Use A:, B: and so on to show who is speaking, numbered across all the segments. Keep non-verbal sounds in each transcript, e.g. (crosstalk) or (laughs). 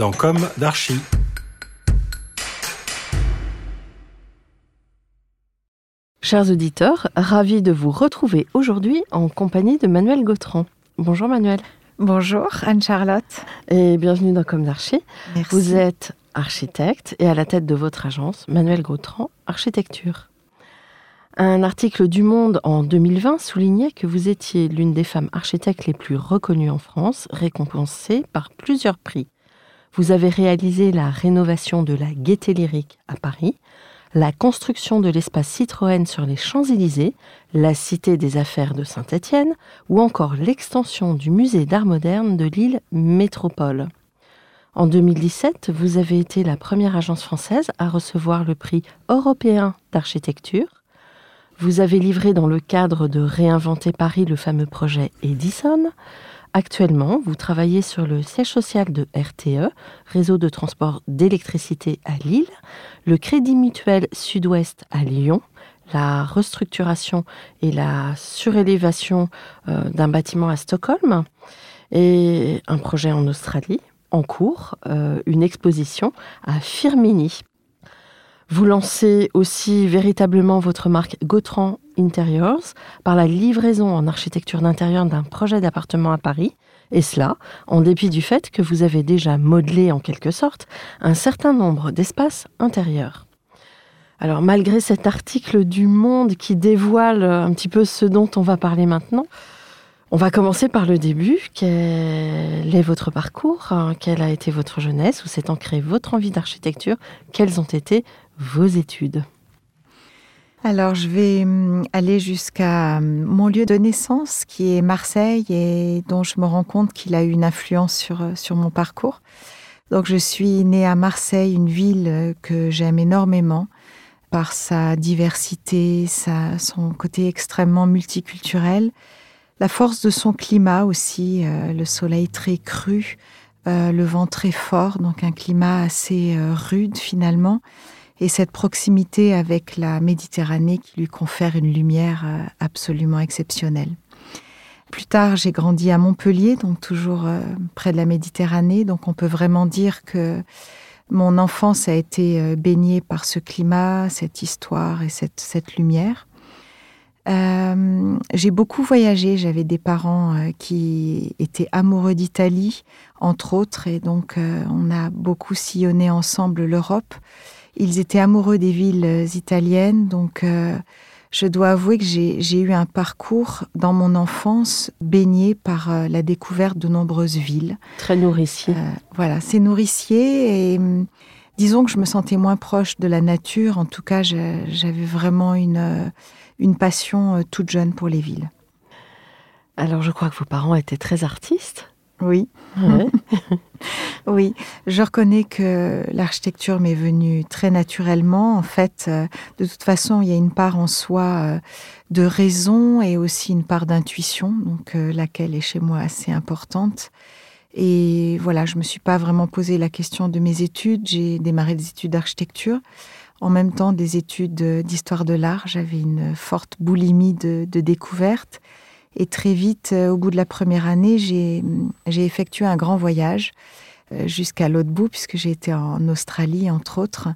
A: dans Comme d'Archie.
B: Chers auditeurs, ravi de vous retrouver aujourd'hui en compagnie de Manuel Gautran. Bonjour Manuel.
C: Bonjour Anne-Charlotte.
B: Et bienvenue dans Comme d'Archie.
C: Merci.
B: Vous êtes architecte et à la tête de votre agence, Manuel Gautran, Architecture. Un article du Monde en 2020 soulignait que vous étiez l'une des femmes architectes les plus reconnues en France, récompensée par plusieurs prix. Vous avez réalisé la rénovation de la Gaîté Lyrique à Paris, la construction de l'espace Citroën sur les Champs-Élysées, la Cité des Affaires de Saint-Étienne ou encore l'extension du musée d'art moderne de l'île Métropole. En 2017, vous avez été la première agence française à recevoir le prix européen d'architecture. Vous avez livré dans le cadre de Réinventer Paris le fameux projet Edison. Actuellement, vous travaillez sur le siège social de RTE, réseau de transport d'électricité à Lille, le Crédit Mutuel Sud-Ouest à Lyon, la restructuration et la surélévation euh, d'un bâtiment à Stockholm, et un projet en Australie en cours, euh, une exposition à Firmini. Vous lancez aussi véritablement votre marque Gautran Interiors par la livraison en architecture d'intérieur d'un projet d'appartement à Paris, et cela en dépit du fait que vous avez déjà modelé en quelque sorte un certain nombre d'espaces intérieurs. Alors malgré cet article du Monde qui dévoile un petit peu ce dont on va parler maintenant, on va commencer par le début. Quel est votre parcours? Quelle a été votre jeunesse? Où s'est ancrée votre envie d'architecture? Quelles ont été vos études
C: Alors je vais hum, aller jusqu'à hum, mon lieu de naissance qui est Marseille et dont je me rends compte qu'il a eu une influence sur, euh, sur mon parcours. Donc je suis née à Marseille, une ville euh, que j'aime énormément par sa diversité, son côté extrêmement multiculturel, la force de son climat aussi, euh, le soleil très cru, le vent très fort, donc un climat assez rude finalement, et cette proximité avec la Méditerranée qui lui confère une lumière euh, absolument exceptionnelle. Plus tard, j'ai grandi à Montpellier, donc toujours euh, près de la Méditerranée, donc on peut vraiment dire que mon enfance a été euh, baignée par ce climat, cette histoire et cette, lumière. J'ai beaucoup voyagé. J'avais des parents qui étaient amoureux d'Italie, entre autres, et donc on a beaucoup sillonné ensemble l'Europe. Ils étaient amoureux des villes euh, italiennes, donc euh, je dois avouer que j'ai eu un parcours dans mon enfance baigné par euh, la découverte de nombreuses villes.
B: Très nourricier.
C: Euh, voilà, c'est nourricier et hum, disons que je me sentais moins proche de la nature. En tout cas, j'avais vraiment une, une passion toute jeune pour les villes.
B: Alors je crois que vos parents étaient très artistes.
C: Oui,
B: Ouais. (laughs)
C: oui. Je reconnais que l'architecture m'est venue très naturellement. En fait, euh, de toute façon, il y a une part en soi euh, de raison et aussi une part d'intuition, donc euh, laquelle est chez moi assez importante. Et voilà, je me suis pas vraiment posé la question de mes études. J'ai démarré des études d'architecture, en même temps des études d'histoire de l'art. J'avais une forte boulimie de, de découvertes. Et très vite, euh, au bout de la première année, j'ai effectué un grand voyage euh, jusqu'à l'autre bout, puisque j'ai été en Australie, entre autres.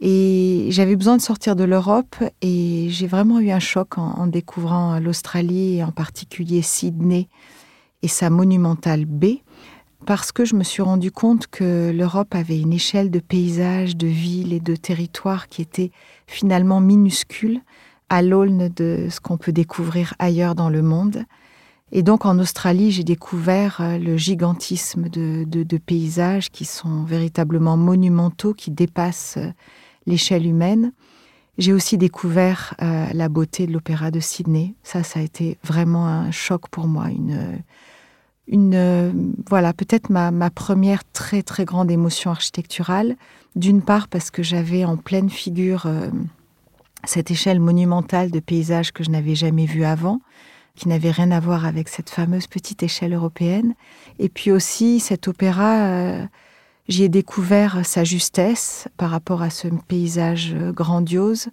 C: Et j'avais besoin de sortir de l'Europe et j'ai vraiment eu un choc en, en découvrant l'Australie et en particulier Sydney et sa monumentale baie parce que je me suis rendu compte que l'Europe avait une échelle de paysages, de villes et de territoires qui était finalement minuscule à l'aune de ce qu'on peut découvrir ailleurs dans le monde. Et donc en Australie, j'ai découvert euh, le gigantisme de, de, de, paysages qui sont véritablement monumentaux, qui dépassent euh, l'échelle humaine. J'ai aussi découvert euh, la beauté de l'opéra de Sydney. Ça, ça a été vraiment un choc pour moi, une, une voilà, peut-être ma, ma, première très très grande émotion architecturale. D'une part parce que j'avais en pleine figure cette échelle monumentale de paysages que je n'avais jamais vu avant, qui n'avait rien à voir avec cette fameuse petite échelle européenne. Et puis aussi cet opéra, euh, j'y ai découvert sa justesse par rapport à ce paysage grandiose,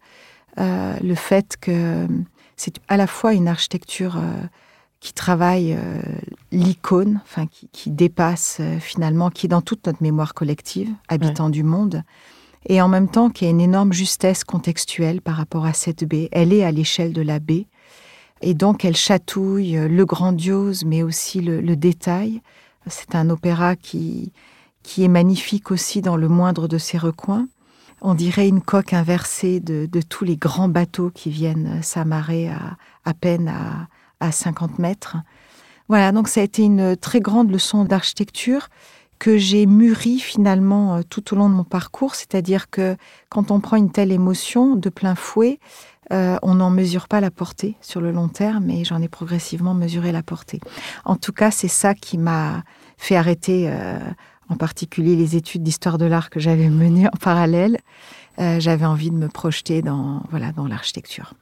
C: euh, le fait que c'est à la fois une architecture euh, qui travaille l'icône, enfin qui, qui dépasse finalement, qui est dans toute notre mémoire collective, habitant ouais. du monde, et en même temps qui a une énorme justesse contextuelle par rapport à cette baie. Elle est à l'échelle de la baie, et donc elle chatouille le grandiose, mais aussi le, le détail. C'est un opéra qui, qui est magnifique aussi dans le moindre de ses recoins. On dirait une coque inversée de, de tous les grands bateaux qui viennent s'amarrer à, à peine à, à 50 mètres. Voilà, donc ça a été une très grande leçon d'architecture que j'ai mûri finalement euh, tout au long de mon parcours, c'est-à-dire que quand on prend une telle émotion de plein fouet, euh, on n'en mesure pas la portée sur le long terme, mais j'en ai progressivement mesuré la portée. En tout cas, c'est ça qui m'a fait arrêter euh, en particulier les études d'histoire de l'art que j'avais (laughs) menées en parallèle. Euh, j'avais envie de me projeter dans, voilà, dans l'architecture.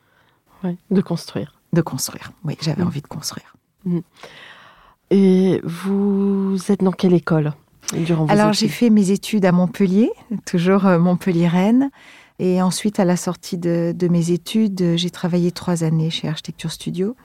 B: De construire.
C: De construire, oui, j'avais mmh. envie de construire.
B: Mmh. Et vous êtes dans quelle école? Durant
C: Alors j'ai fait mes études à Montpellier, toujours euh, Montpellier-Rennes. Et ensuite, à la sortie de, de mes études, j'ai travaillé trois années chez Architecture Studio,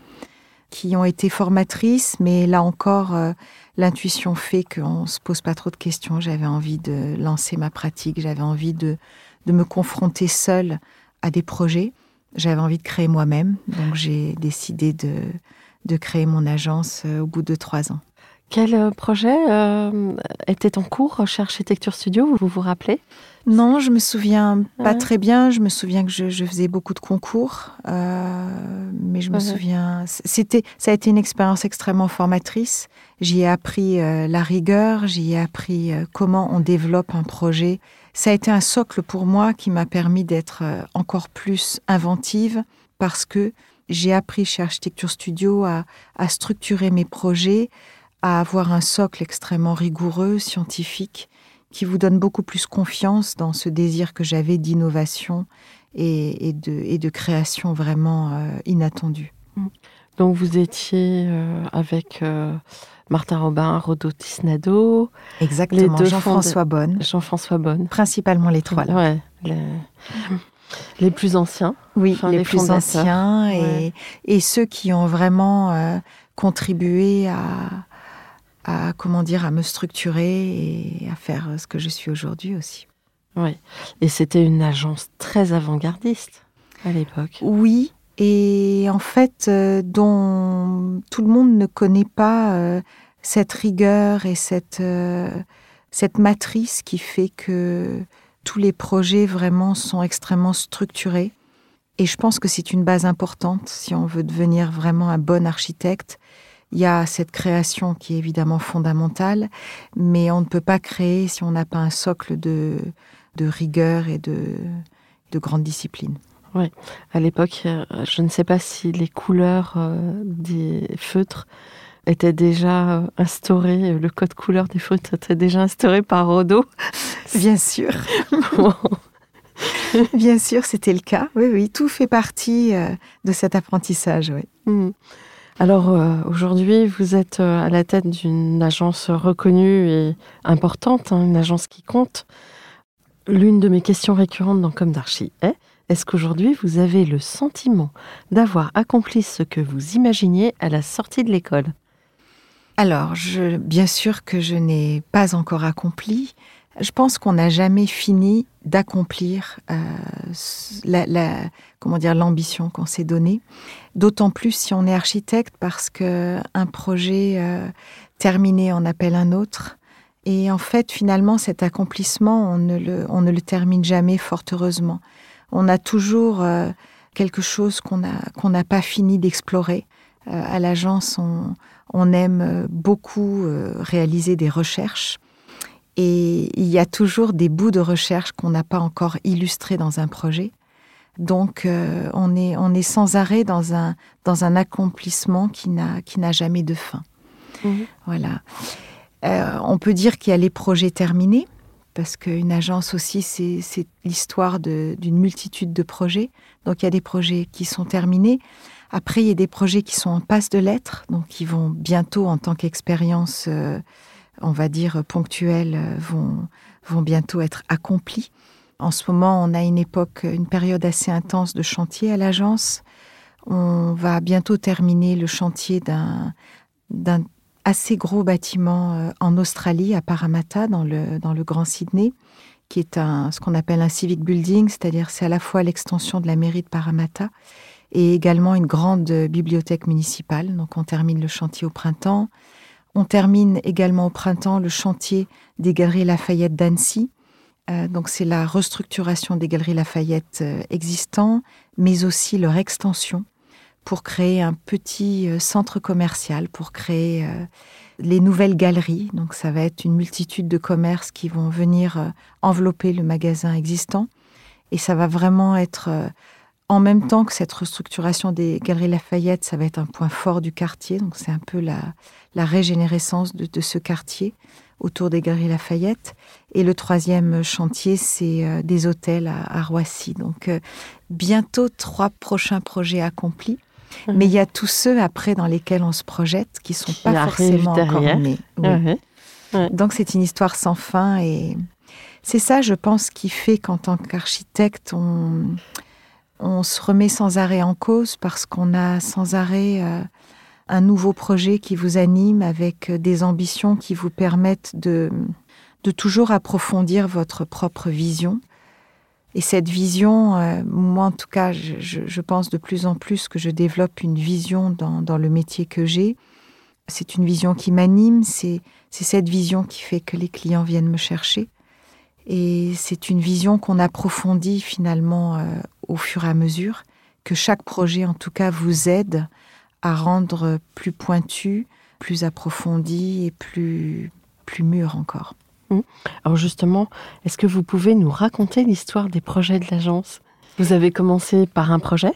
C: qui ont été formatrices, mais là encore, euh, l'intuition fait qu'on ne se pose pas trop de questions. J'avais envie de lancer ma pratique, j'avais envie de, de me confronter seule à des projets. J'avais envie de créer moi-même, donc j'ai décidé de, de créer mon agence euh, au bout de trois ans.
B: Quel euh, projet euh, était en cours chez Architecture Studio Vous vous rappelez?
C: Non, je me souviens pas ouais. très bien. Je me souviens que je, je faisais beaucoup de concours, euh, mais je me souviens. C'était, ça a été une expérience extrêmement formatrice. J'y ai appris euh, la rigueur, j'y ai appris comment on développe un projet. Ça a été un socle pour moi qui m'a permis d'être encore plus inventive parce que j'ai appris chez Architecture Studio à, à structurer mes projets, à avoir un socle extrêmement rigoureux, scientifique, qui vous donne beaucoup plus confiance dans ce désir que j'avais d'innovation et, et, de, et de création vraiment euh, inattendue.
B: Donc vous étiez euh, avec euh, Martin Robin, Rodo Tisnado.
C: Exactement, Jean-François de... Bonne.
B: Jean-François Bonne.
C: Principalement les trois. Là.
B: Ouais, les... les... plus anciens.
C: Oui, enfin, les, les, plus anciens et, ouais. et, ceux qui ont vraiment contribué à, à, comment dire, à me structurer et à faire ce que je suis aujourd'hui aussi.
B: Oui, et c'était une agence très avant-gardiste à l'époque.
C: Oui, et en fait, euh, dont tout le monde ne connaît pas euh, cette rigueur et cette, euh, cette matrice qui fait que tous les projets vraiment sont extrêmement structurés. Et je pense que c'est une base importante si on veut devenir vraiment un bon architecte il y a cette création qui est évidemment fondamentale, mais on ne peut pas créer si on n'a pas un socle de, de rigueur et de, de grande discipline.
B: Oui, à l'époque, euh, je ne sais pas si les couleurs euh, des feutres étaient déjà euh, instaurées, le code couleur des feutres était déjà instauré par Rodo. (laughs)
C: Bien sûr. bon. Bien sûr, c'était le cas. Oui, oui, tout fait partie de cet apprentissage. Oui.
B: Mmh. Alors euh, aujourd'hui, vous êtes euh, à la tête d'une agence reconnue et importante, hein, une agence qui compte. L'une de mes questions récurrentes dans Comme d'Archie est est-ce qu'aujourd'hui vous avez le sentiment d'avoir accompli ce que vous imaginiez à la sortie de l'école?
C: Alors, je, bien sûr que je n'ai pas encore accompli. Je pense qu'on n'a jamais fini d'accomplir euh, la, la, comment dire l'ambition qu'on s'est donnée. D'autant plus si on est architecte parce que un projet euh, terminé en appelle un autre. Et en fait, finalement, cet accomplissement, on ne le, on ne le termine jamais, fort heureusement on a toujours euh, quelque chose qu'on n'a pas fini d'explorer. Euh, à l'agence, on, aime beaucoup euh, réaliser des recherches. Et il y a toujours des bouts de recherche qu'on n'a pas encore illustrés dans un projet. Donc, on, est, on est sans arrêt dans un, dans un accomplissement qui n'a jamais de fin. Mmh. Voilà. on peut dire qu'il y a les projets terminés, parce qu'une agence aussi, c'est l'histoire d'une multitude de projets. Donc il y a des projets qui sont terminés. Après, il y a des projets qui sont en passe de lettres, donc qui vont bientôt, en tant qu'expérience, euh, on va dire ponctuelle, euh, vont, vont bientôt être accomplis. En ce moment, on a une époque, une période assez intense de chantier à l'agence. On va bientôt terminer le chantier d'un assez gros bâtiment euh, en Australie, à Parramatta, dans le, dans le Grand Sydney, qui est un, ce qu'on appelle un civic building, c'est-à-dire c'est à la fois l'extension de la mairie de Parramatta et également une grande bibliothèque municipale. Donc on termine le chantier au printemps. On termine également au printemps le chantier des Galeries Lafayette d'Annecy. Euh, donc c'est la restructuration des Galeries Lafayette euh, existants, mais aussi leur extension pour créer un petit euh, centre commercial, pour créer les nouvelles galeries. Donc ça va être une multitude de commerces qui vont venir envelopper le magasin existant. Et ça va vraiment être, en même temps que cette restructuration des galeries Lafayette, ça va être un point fort du quartier. Donc c'est un peu la, la régénérescence de, ce quartier autour des galeries Lafayette. Et le troisième chantier, c'est des hôtels à, à Roissy. Donc bientôt trois prochains projets accomplis. Mais il y a tous ceux après dans lesquels on se projette qui sont pas forcément encore nés. Donc c'est une histoire sans fin et c'est ça, je pense, qui fait qu'en tant qu'architecte, on, on se remet sans arrêt en cause parce qu'on a sans arrêt euh, un nouveau projet qui vous anime avec des ambitions qui vous permettent de, de toujours approfondir votre propre vision et cette vision, euh, moi en tout cas, je, pense de plus en plus que je développe une vision dans, le métier que j'ai. C'est une vision qui m'anime, c'est cette vision qui fait que les clients viennent me chercher. Et c'est une vision qu'on approfondit finalement euh, au fur et à mesure, que chaque projet en tout cas vous aide à rendre plus pointu, plus approfondi et plus, plus mûr encore.
B: Mmh. Alors justement, est-ce que vous pouvez nous raconter l'histoire des projets de l'agence? Vous avez commencé par un projet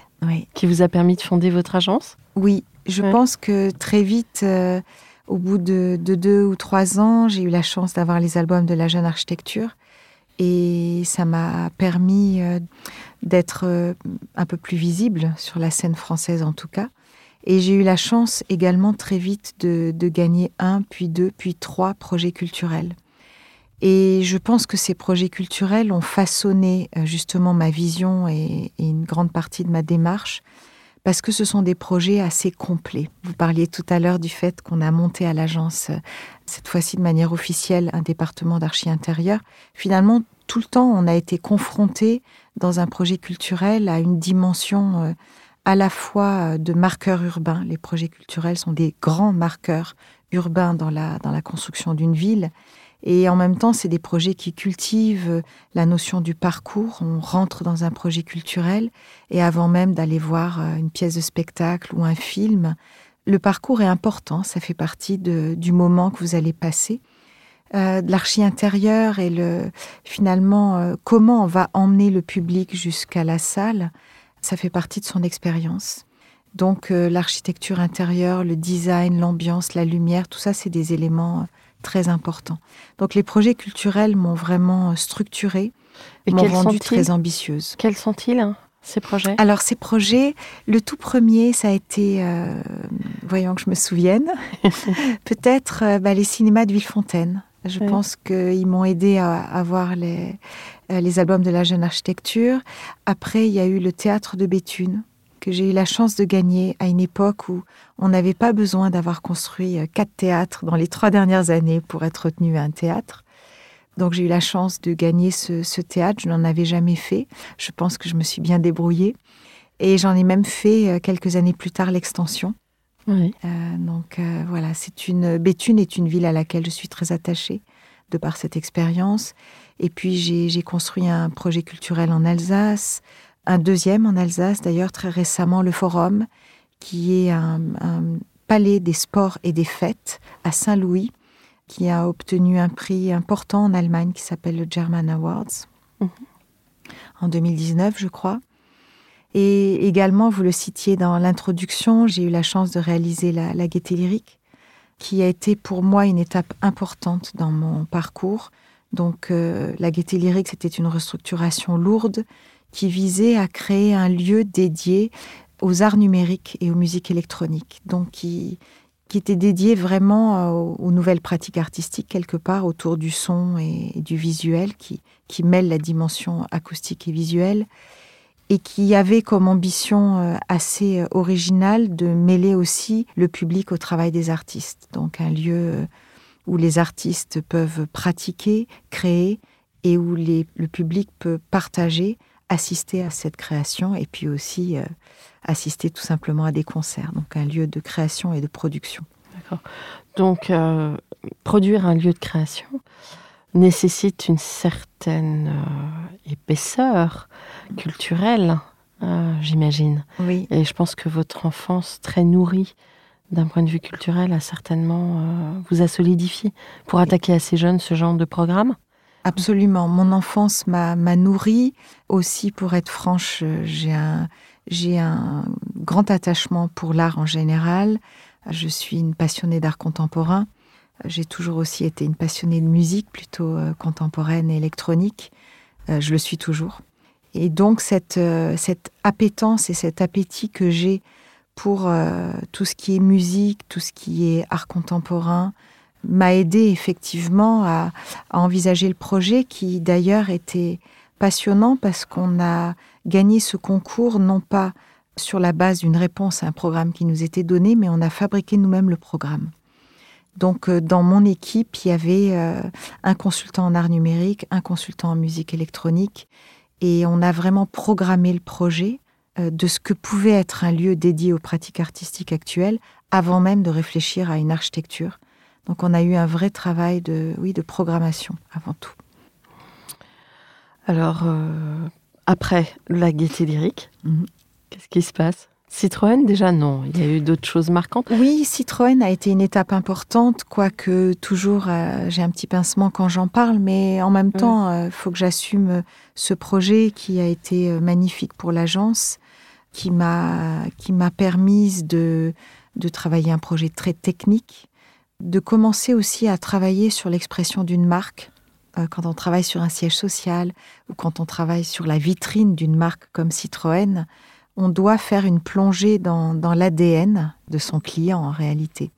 B: qui vous a permis de fonder votre agence?
C: Oui, je pense que très vite, euh, au bout de, deux ou trois ans, j'ai eu la chance d'avoir les albums de la jeune architecture. Et ça m'a permis euh, d'être euh, un peu plus visible sur la scène française en tout cas. Et j'ai eu la chance également très vite de gagner un, puis deux, puis trois projets culturels. Et je pense que ces projets culturels ont façonné euh, justement ma vision et, une grande partie de ma démarche, parce que ce sont des projets assez complets. Vous parliez tout à l'heure du fait qu'on a monté à l'agence, cette fois-ci de manière officielle, un département d'archi intérieur. Finalement, tout le temps, on a été confronté dans un projet culturel à une dimension euh, à la fois de marqueurs urbains. Les projets culturels sont des grands marqueurs urbains dans la, dans la construction d'une ville et en même temps, c'est des projets qui cultivent la notion du parcours. On rentre dans un projet culturel et avant même d'aller voir euh, une pièce de spectacle ou un film, le parcours est important. Ça fait partie de, du moment que vous allez passer. Euh, l'archi intérieur et le finalement euh, comment on va emmener le public jusqu'à la salle, ça fait partie de son expérience. Donc euh, l'architecture intérieure, le design, l'ambiance, la lumière, tout ça, c'est des éléments très important. Donc les projets culturels m'ont vraiment structurée, m'ont rendue très ambitieuse.
B: Quels sont-ils ces projets?
C: Alors ces projets, le tout premier, ça a été, euh, voyons que je me souvienne, (laughs) peut-être euh, bah, les cinémas de Villefontaine. Je pense qu'ils m'ont aidé à, à voir les, euh, les albums de la jeune architecture. Après, il y a eu le théâtre de Béthune, que j'ai eu la chance de gagner à une époque où on n'avait pas besoin d'avoir construit quatre théâtres dans les trois dernières années pour être retenu à un théâtre. Donc j'ai eu la chance de gagner ce, ce théâtre. Je n'en avais jamais fait. Je pense que je me suis bien débrouillée. Et j'en ai même fait euh, quelques années plus tard l'extension.
B: Oui.
C: Euh, donc euh, voilà, c'est une Béthune est une ville à laquelle je suis très attachée de par cette expérience. Et puis j'ai j'ai construit un projet culturel en Alsace, un deuxième en Alsace d'ailleurs très récemment le Forum, qui est un, un palais des sports et des fêtes à Saint-Louis, qui a obtenu un prix important en Allemagne qui s'appelle le German Awards
B: Mhm.
C: en 2019, je crois. Et également, vous le citiez dans l'introduction, j'ai eu la chance de réaliser la, la Gaieté lyrique, qui a été pour moi une étape importante dans mon parcours. Donc, euh, la Gaieté lyrique, c'était une restructuration lourde qui visait à créer un lieu dédié aux arts numériques et aux musiques électroniques. Donc, qui, qui était dédié vraiment euh, aux, nouvelles pratiques artistiques, quelque part, autour du son et, du visuel, qui, qui mêle la dimension acoustique et visuelle et qui avait comme ambition euh, assez euh, originale de mêler aussi le public au travail des artistes. Donc un lieu où les artistes peuvent pratiquer, créer et où le public peut partager, assister à cette création et puis aussi euh, assister tout simplement à des concerts. Donc un lieu de création et de production.
B: Donc, euh, produire un lieu de création nécessite une certaine euh, épaisseur culturelle, euh, j'imagine.
C: Oui,
B: Et je pense que votre enfance très nourrie d'un point de vue culturel a certainement vous a solidifié pour attaquer assez jeune ce genre de programme.
C: Absolument. Mon enfance m'a nourrie. Aussi, pour être franche, euh, j'ai un, un grand attachement pour l'art en général. Je suis une passionnée d'art contemporain. J'ai toujours aussi été une passionnée de musique, plutôt euh, contemporaine et électronique. Euh, je le suis toujours. Et donc, cette, cette appétence et cet appétit que j'ai pour tout ce qui est musique, tout ce qui est art contemporain, m'a aidé effectivement à, envisager le projet qui d'ailleurs était passionnant parce qu'on a gagné ce concours non pas sur la base d'une réponse à un programme qui nous était donné, mais on a fabriqué nous-mêmes le programme. Donc euh, dans mon équipe, il y avait euh, un consultant en art numérique, un consultant en musique électronique, et on a vraiment programmé le projet euh, de ce que pouvait être un lieu dédié aux pratiques artistiques actuelles avant même de réfléchir à une architecture. Donc on a eu un vrai travail de, oui, de programmation avant tout.
B: Alors, euh, après la gaieté lyrique,
C: Mhm.
B: qu'est-ce qui se passe? Citroën, déjà non. Il y a eu d'autres choses marquantes.
C: Oui, Citroën a été une étape importante, quoique toujours euh, j'ai un petit pincement quand j'en parle, mais en même temps, il faut que j'assume euh, ce projet qui a été euh, magnifique pour l'agence, qui m'a qui m'a permise de de travailler un projet très technique, de commencer aussi à travailler sur l'expression d'une marque. Euh, Quand on travaille sur un siège social ou quand on travaille sur la vitrine d'une marque comme Citroën, on doit faire une plongée dans, l'ADN de son client en réalité.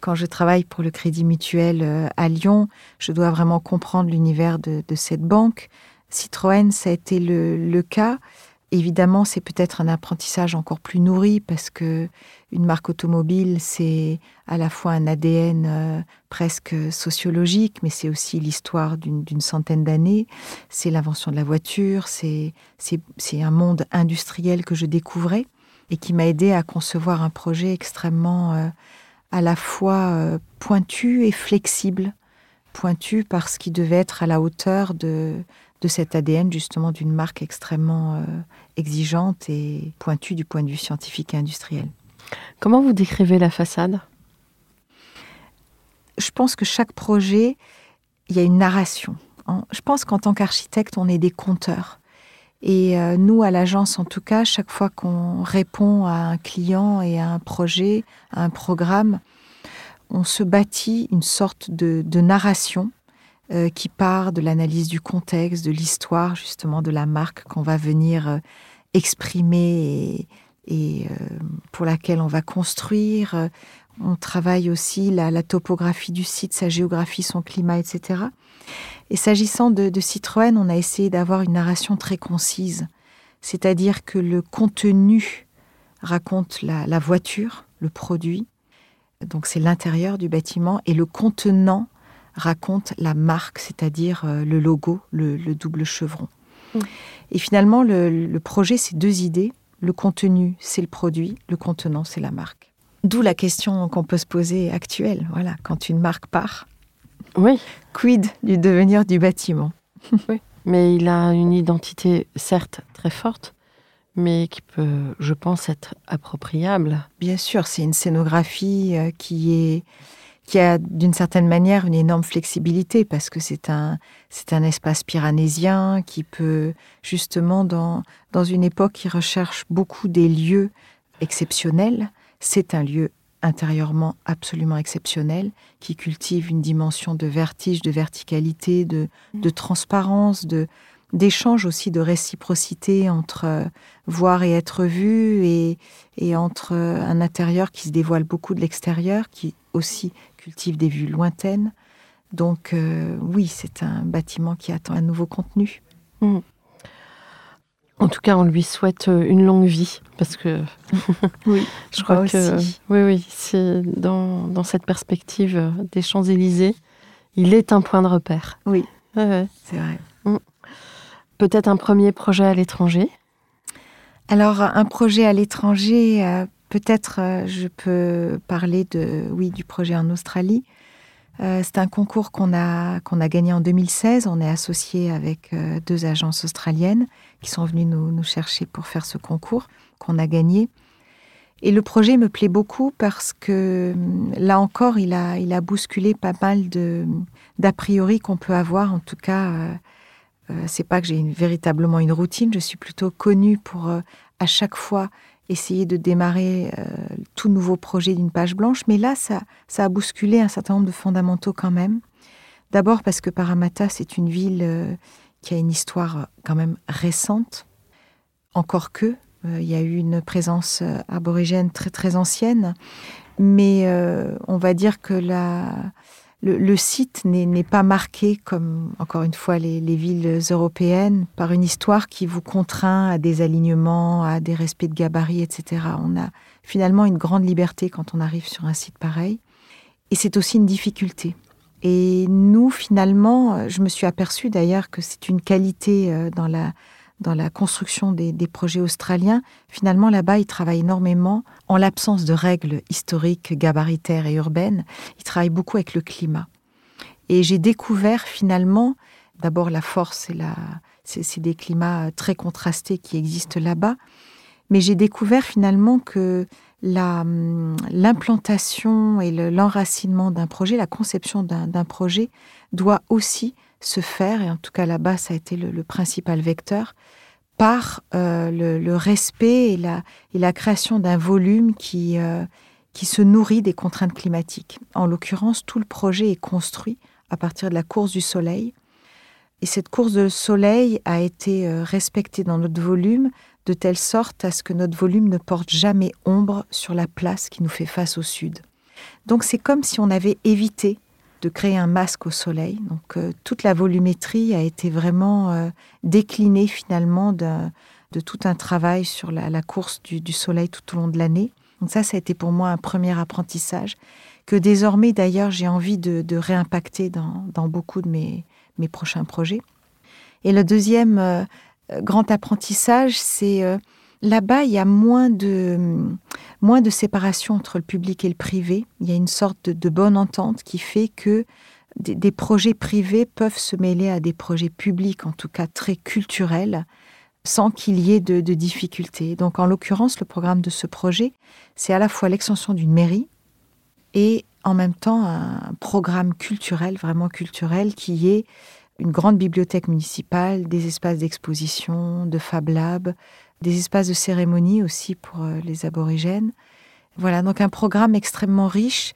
C: Quand je travaille pour le Crédit Mutuel euh, à Lyon, je dois vraiment comprendre l'univers de, cette banque. Citroën, ça a été le cas. Évidemment, c'est peut-être un apprentissage encore plus nourri parce que une marque automobile, c'est à la fois un ADN euh, presque sociologique, mais c'est aussi l'histoire d'une centaine d'années. C'est l'invention de la voiture, c'est un monde industriel que je découvrais et qui m'a aidé à concevoir un projet extrêmement euh, à la fois euh, pointu et flexible. Pointu parce qu'il devait être à la hauteur de, de cet ADN justement d'une marque extrêmement euh, exigeante et pointue du point de vue scientifique et industriel.
B: Comment vous décrivez la façade?
C: Je pense que chaque projet, il y a une narration. En- Je pense qu'en tant qu'architecte, on est des conteurs. Et euh, nous, à l'agence, en tout cas, chaque fois qu'on répond à un client et à un projet, à un programme, on se bâtit une sorte de, de narration euh, qui part de l'analyse du contexte, de l'histoire justement de la marque qu'on va venir euh, exprimée et, euh, pour laquelle on va construire. On travaille aussi la, topographie du site, sa géographie, son climat, etc. Et s'agissant de, Citroën, on a essayé d'avoir une narration très concise, c'est-à-dire que le contenu raconte la voiture, le produit, donc c'est l'intérieur du bâtiment, et le contenant raconte la marque, c'est-à-dire euh, le logo, le, double chevron. Mm. Et finalement, le, projet, c'est deux idées. Le contenu, c'est le produit, le contenant, c'est la marque. D'où la question qu'on peut se poser actuelle. Voilà, quand une marque part,
B: oui.
C: quid du devenir du bâtiment?
B: Oui. Mais il a une identité, certes, très forte, mais qui peut, je pense, être appropriable.
C: Bien sûr, c'est une scénographie euh, qui est qui a d'une certaine manière une énorme flexibilité parce que c'est un, c'est un espace piranésien qui peut justement dans, dans une époque qui recherche beaucoup des lieux exceptionnels, c'est un lieu intérieurement absolument exceptionnel qui cultive une dimension de vertige, de verticalité, de, de transparence, de, d'échange aussi de réciprocité entre euh, voir et être vu et, et entre un intérieur qui se dévoile beaucoup de l'extérieur, qui aussi cultive des vues lointaines. Donc euh, oui, c'est un bâtiment qui attend un nouveau contenu.
B: Mmh. En tout cas, on lui souhaite une longue vie parce que (laughs)
C: oui, (laughs)
B: je crois que oui, oui, c'est dans, dans, cette perspective des Champs Élysées, il est un point de repère.
C: Oui, c'est vrai. Mmh.
B: Peut-être un premier projet à l'étranger?
C: Alors, un projet à l'étranger, euh, peut-être euh, je peux parler de, oui, du projet en Australie. Euh, c'est un concours qu'on a, qu'on a gagné en 2016. On est associé avec deux agences australiennes qui sont venues nous, chercher pour faire ce concours qu'on a gagné. Et le projet me plaît beaucoup parce que là encore, il a, il a bousculé pas mal d'a priori qu'on peut avoir, en tout cas euh, c'est pas que j'ai véritablement une routine, je suis plutôt connue pour euh, à chaque fois essayer de démarrer euh, tout nouveau projet d'une page blanche, mais là, ça, ça a bousculé un certain nombre de fondamentaux quand même. D'abord parce que Parramatta, c'est une ville qui a une histoire quand même récente, encore que il y a eu une présence aborigène très très ancienne, mais on va dire que la, le, site n'est pas marqué comme, encore une fois, les, villes européennes, par une histoire qui vous contraint à des alignements, à des respects de gabarits, etc. On a finalement une grande liberté quand on arrive sur un site pareil. Et c'est aussi une difficulté. Et nous, finalement, je me suis aperçue d'ailleurs que c'est une qualité euh, dans la, dans la construction des, projets australiens, finalement là-bas, ils travaillent énormément, en l'absence de règles historiques, gabaritaires et urbaines, ils travaillent beaucoup avec le climat. Et j'ai découvert finalement, d'abord la force et la, c'est des climats très contrastés qui existent là-bas, mais j'ai découvert finalement que l'implantation et l'enracinement d'un projet, la conception d'un projet doit aussi se faire, et en tout cas là-bas, ça a été le, principal vecteur, par euh, le, respect et la, et la création d'un volume qui, euh, qui se nourrit des contraintes climatiques. En l'occurrence, tout le projet est construit à partir de la course du soleil. Et cette course de soleil a été euh, respectée dans notre volume de telle sorte à ce que notre volume ne porte jamais ombre sur la place qui nous fait face au sud. Donc c'est comme si on avait évité de créer un masque au soleil. Donc euh, toute la volumétrie a été vraiment euh, déclinée finalement de, tout un travail sur la, course du, soleil tout au long de l'année. Donc ça, ça a été pour moi un premier apprentissage que désormais d'ailleurs j'ai envie de, réimpacter dans, beaucoup de mes, mes prochains projets. Et le deuxième euh, grand apprentissage, c'est Là-bas, il y a moins de, séparation entre le public et le privé. Il y a une sorte de, bonne entente qui fait que des, projets privés peuvent se mêler à des projets publics, en tout cas très culturels, sans qu'il y ait de, de difficultés. Donc, en l'occurrence, le programme de ce projet, c'est à la fois l'extension d'une mairie et en même temps un programme culturel, vraiment culturel, qui est une grande bibliothèque municipale, des espaces d'exposition, de Fab Lab, des espaces de cérémonie aussi pour euh, les aborigènes. Voilà, donc un programme extrêmement riche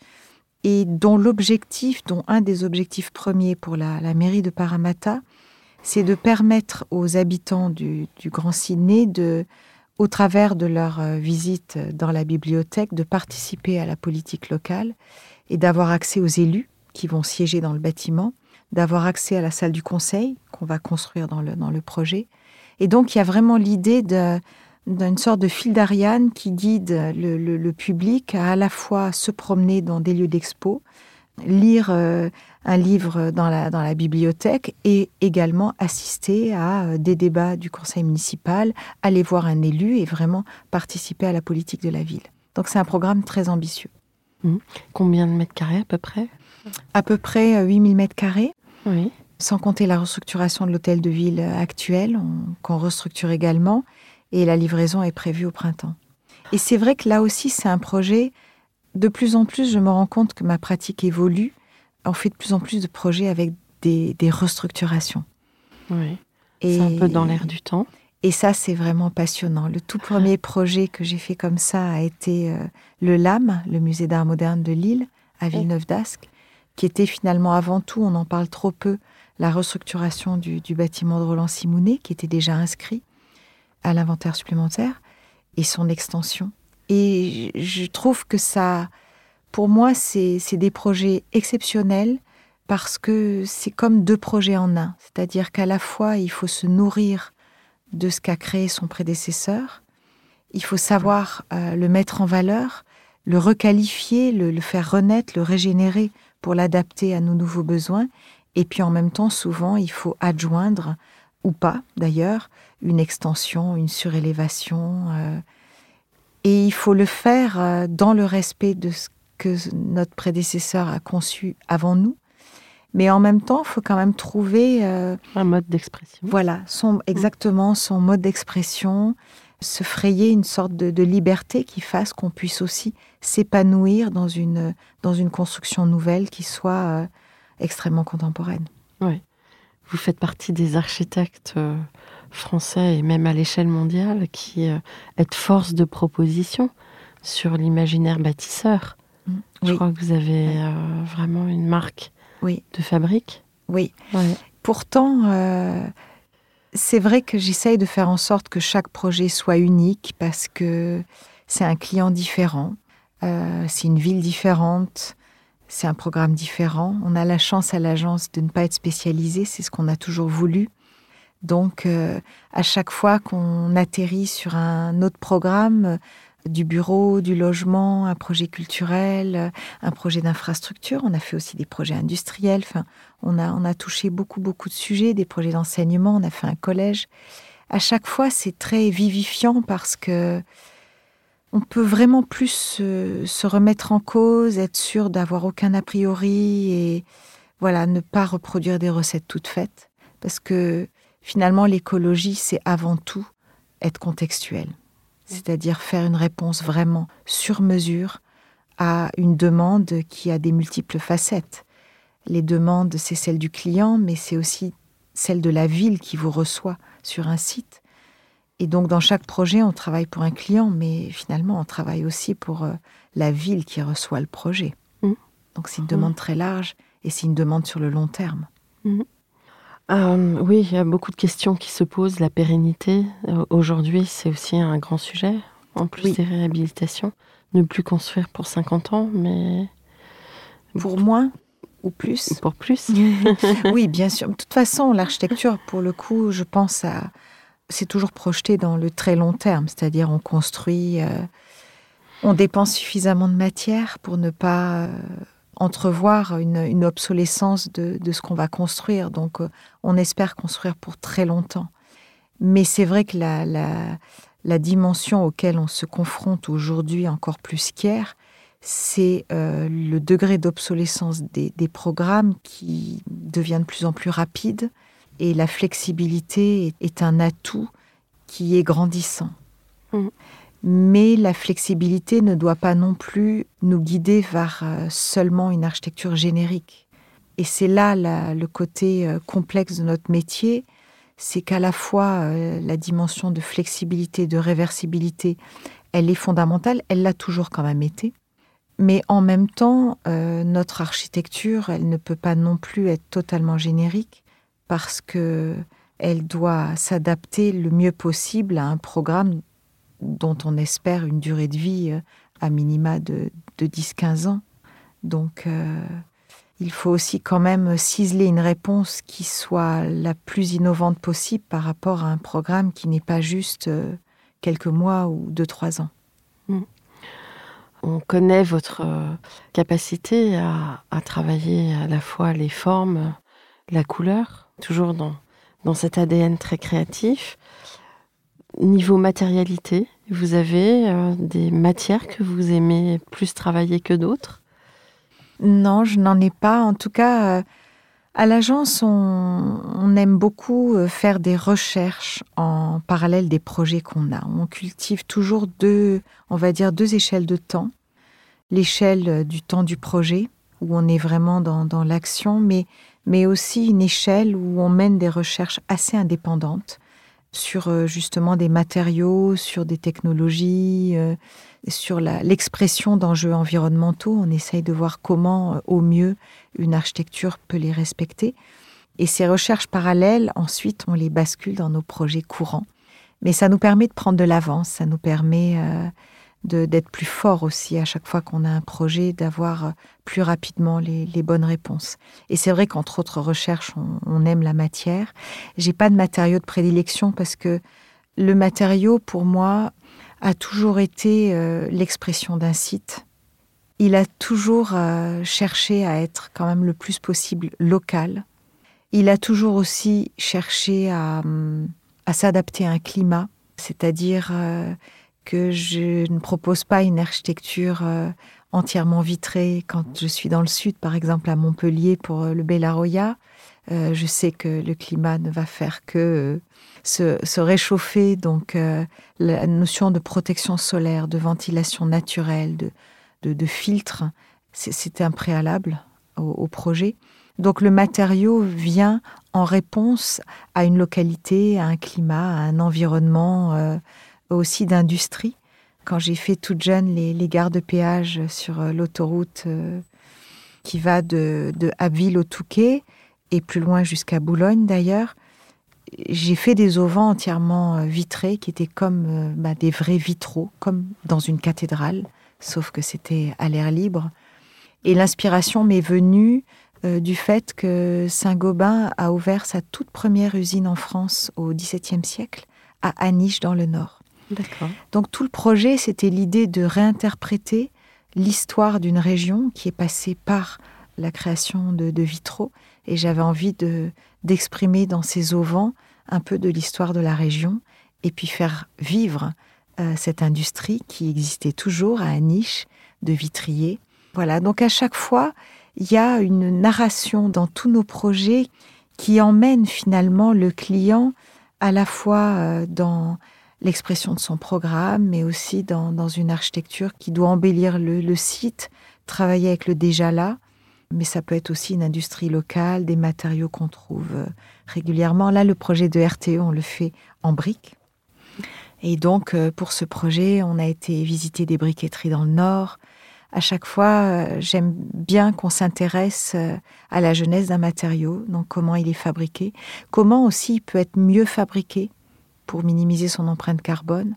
C: et dont l'objectif, dont un des objectifs premiers pour la, mairie de Parramatta, c'est de permettre aux habitants du, Grand Sydney de, au travers de leur euh, visite dans la bibliothèque, de participer à la politique locale et d'avoir accès aux élus qui vont siéger dans le bâtiment, d'avoir accès à la salle du conseil qu'on va construire dans le, dans le projet. Et donc, il y a vraiment l'idée d'une sorte de fil d'Ariane qui guide le, le, public à à la fois se promener dans des lieux d'expo, lire euh, un livre dans la, dans la bibliothèque et également assister à euh, des débats du conseil municipal, aller voir un élu et vraiment participer à la politique de la ville. Donc c'est un programme très ambitieux.
B: Mmh. Combien de mètres carrés à peu près?
C: À peu près 8000 euh, mètres carrés.
B: Oui.
C: Sans compter la restructuration de l'hôtel de ville actuel, qu'on restructure également, et la livraison est prévue au printemps. Et c'est vrai que là aussi, c'est un projet, de plus en plus, je me rends compte que ma pratique évolue on fait de plus en plus de projets avec des, restructurations.
B: Oui. C'est un peu dans l'air du temps.
C: Et ça, c'est vraiment passionnant. Le tout premier projet que j'ai fait comme ça a été euh, le LAM, le musée d'art moderne de Lille, à Villeneuve d'Ascq, qui était finalement avant tout, on en parle trop peu, la restructuration du, bâtiment de Roland Simounet, qui était déjà inscrit à l'inventaire supplémentaire, et son extension. Et je trouve que ça, pour moi, c'est des projets exceptionnels parce que c'est comme deux projets en un. C'est-à-dire qu'à la fois, il faut se nourrir de ce qu'a créé son prédécesseur, il faut savoir euh, le mettre en valeur, le requalifier, le, faire renaître, le régénérer pour l'adapter à nos nouveaux besoins. Et puis en même temps, souvent, il faut adjoindre, ou pas d'ailleurs, une extension, une surélévation. Euh, et il faut le faire euh, dans le respect de ce que notre prédécesseur a conçu avant nous. Mais en même temps, il faut quand même trouver...
B: Euh, un mode d'expression.
C: Voilà, son, exactement son mode d'expression, se frayer une sorte de, liberté qui fasse qu'on puisse aussi s'épanouir dans une, dans une construction nouvelle qui soit euh, extrêmement contemporaine.
B: Oui. Vous faites partie des architectes euh, français et même à l'échelle mondiale qui êtes force de proposition sur l'imaginaire bâtisseur. Je crois que vous avez euh, vraiment une marque
C: oui.
B: de fabrique.
C: Oui. Pourtant, euh, c'est vrai que j'essaye de faire en sorte que chaque projet soit unique parce que c'est un client différent, euh, c'est une ville différente, c'est un programme différent. On a la chance à l'agence de ne pas être spécialisé, c'est ce qu'on a toujours voulu. Donc, à chaque fois qu'on atterrit sur un autre programme, du bureau, du logement, un projet culturel, un projet d'infrastructure. On a fait aussi des projets industriels. Enfin, on a, on a touché beaucoup, beaucoup de sujets, des projets d'enseignement. On a fait un collège. À chaque fois, c'est très vivifiant parce que on peut vraiment plus se, remettre en cause, être sûr d'avoir aucun a priori et voilà, ne pas reproduire des recettes toutes faites. Parce que finalement, l'écologie, c'est avant tout être contextuel c'est-à-dire faire une réponse vraiment sur mesure à une demande qui a des multiples facettes. Les demandes, c'est celle du client, mais c'est aussi celle de la ville qui vous reçoit sur un site. Et donc dans chaque projet, on travaille pour un client, mais finalement, on travaille aussi pour euh, la ville qui reçoit le projet. Mmh. Donc c'est une demande mmh. très large et c'est une demande sur le long terme.
B: Mmh. Euh, oui, il y a beaucoup de questions qui se posent. La pérennité, euh, aujourd'hui, c'est aussi un grand sujet, en plus des réhabilitations. Ne plus construire pour 50 ans, mais...
C: Pour moins ou plus?
B: Pour plus (laughs)
C: Oui, bien sûr. De toute façon, l'architecture, pour le coup, je pense à... C'est toujours projeté dans le très long terme, c'est-à-dire on construit... Euh, on dépense suffisamment de matière pour ne pas entrevoir une, obsolescence de, ce qu'on va construire. Donc, euh, on espère construire pour très longtemps. Mais c'est vrai que la, la, dimension auquel on se confronte aujourd'hui encore plus qu'hier, c'est euh, le degré d'obsolescence des, programmes qui devient de plus en plus rapide et la flexibilité est, un atout qui est grandissant. Mmh mais la flexibilité ne doit pas non plus nous guider vers euh, seulement une architecture générique. Et c'est là le côté euh, complexe de notre métier, c'est qu'à la fois euh, la dimension de flexibilité, de réversibilité, elle est fondamentale, elle l'a toujours quand même été, mais en même temps, notre architecture, elle ne peut pas non plus être totalement générique parce que elle doit s'adapter le mieux possible à un programme dont on espère une durée de vie à minima de, 10-15 ans. Donc, il faut aussi quand même ciseler une réponse qui soit la plus innovante possible par rapport à un programme qui n'est pas juste quelques mois ou deux, trois ans. Mm.
B: On connaît votre euh, capacité à, travailler à la fois les formes, la couleur, toujours dans, dans cet ADN très créatif. Niveau matérialité, vous avez euh, des matières que vous aimez plus travailler que d'autres?
C: Non, je n'en ai pas. En tout cas, euh, à l'agence, on, aime beaucoup euh, faire des recherches en parallèle des projets qu'on a. On cultive toujours deux, on va dire deux échelles de temps. L'échelle du temps du projet, où on est vraiment dans, l'action, mais, mais aussi une échelle où on mène des recherches assez indépendantes sur euh, justement des matériaux, sur des technologies, sur l'expression d'enjeux environnementaux. On essaye de voir comment, au mieux, une architecture peut les respecter. Et ces recherches parallèles, ensuite, on les bascule dans nos projets courants. Mais ça nous permet de prendre de l'avance, ça nous permet euh, d'être plus fort aussi à chaque fois qu'on a un projet, d'avoir euh, plus rapidement les, bonnes réponses. Et c'est vrai qu'entre autres recherches, on, aime la matière. J'ai pas de matériau de prédilection parce que le matériau, pour moi, a toujours été euh, l'expression d'un site il a toujours euh, cherché à être quand même le plus possible local. Il a toujours aussi cherché à, hum, s'adapter à un climat, c'est-à-dire que je ne propose pas une architecture euh, entièrement vitrée quand je suis dans le sud, par exemple à Montpellier pour le Bellaroya. je sais que le climat ne va faire que se, réchauffer, donc la notion de protection solaire, de ventilation naturelle, de, de, filtres, c'était un préalable au, projet. Donc le matériau vient en réponse à une localité, à un climat, à un environnement euh, aussi d'industrie. Quand j'ai fait toute jeune les, les gares de péage sur euh, l'autoroute euh, qui va de, de Abbeville au Touquet et plus loin jusqu'à Boulogne d'ailleurs, j'ai fait des auvents entièrement vitrés qui étaient comme bah, des vrais vitraux, comme dans une cathédrale sauf que c'était à l'air libre. Et l'inspiration m'est venue euh, du fait que Saint-Gobain a ouvert sa toute première usine en France au XVIIe siècle, à Aniche dans le Nord. Donc tout le projet, c'était l'idée de réinterpréter l'histoire d'une région qui est passée par la création de, vitraux, et j'avais envie de d'exprimer dans ces auvents un peu de l'histoire de la région, et puis faire vivre euh, cette industrie qui existait toujours à niche de vitrier. Voilà, donc à chaque fois, il y a une narration dans tous nos projets qui emmène finalement le client à la fois euh, dans l'expression de son programme, mais aussi dans, une architecture qui doit embellir le, site, travailler avec le déjà là. Mais ça peut être aussi une industrie locale, des matériaux qu'on trouve euh, régulièrement. Là, le projet de RTE, on le fait en briques. Et donc, euh, pour ce projet, on a été visiter des briqueteries dans le Nord. À chaque fois, euh, j'aime bien qu'on s'intéresse à la jeunesse d'un matériau, donc comment il est fabriqué, comment aussi il peut être mieux fabriqué pour minimiser son empreinte carbone.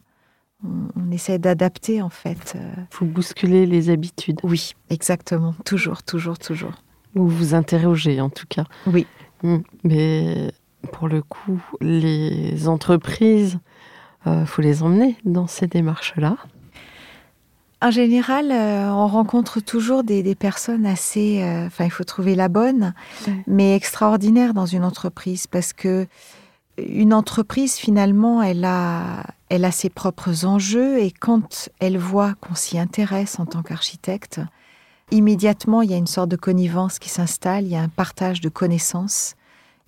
C: On, essaie d'adapter en fait.
B: Vous bousculez les habitudes.
C: Oui, exactement. Toujours, toujours, toujours.
B: Ou vous interrogez en tout cas.
C: Oui.
B: Hum, mais pour le coup, les entreprises il euh, faut les emmener dans ces démarches-là.
C: En général, euh, on rencontre toujours des, personnes assez. Euh, enfin, il faut trouver la bonne, mais extraordinaire dans une entreprise parce que une entreprise finalement, elle a, elle a ses propres enjeux et quand elle voit qu'on s'y intéresse en tant qu'architecte, immédiatement il y a une sorte de connivence qui s'installe, il y a un partage de connaissances.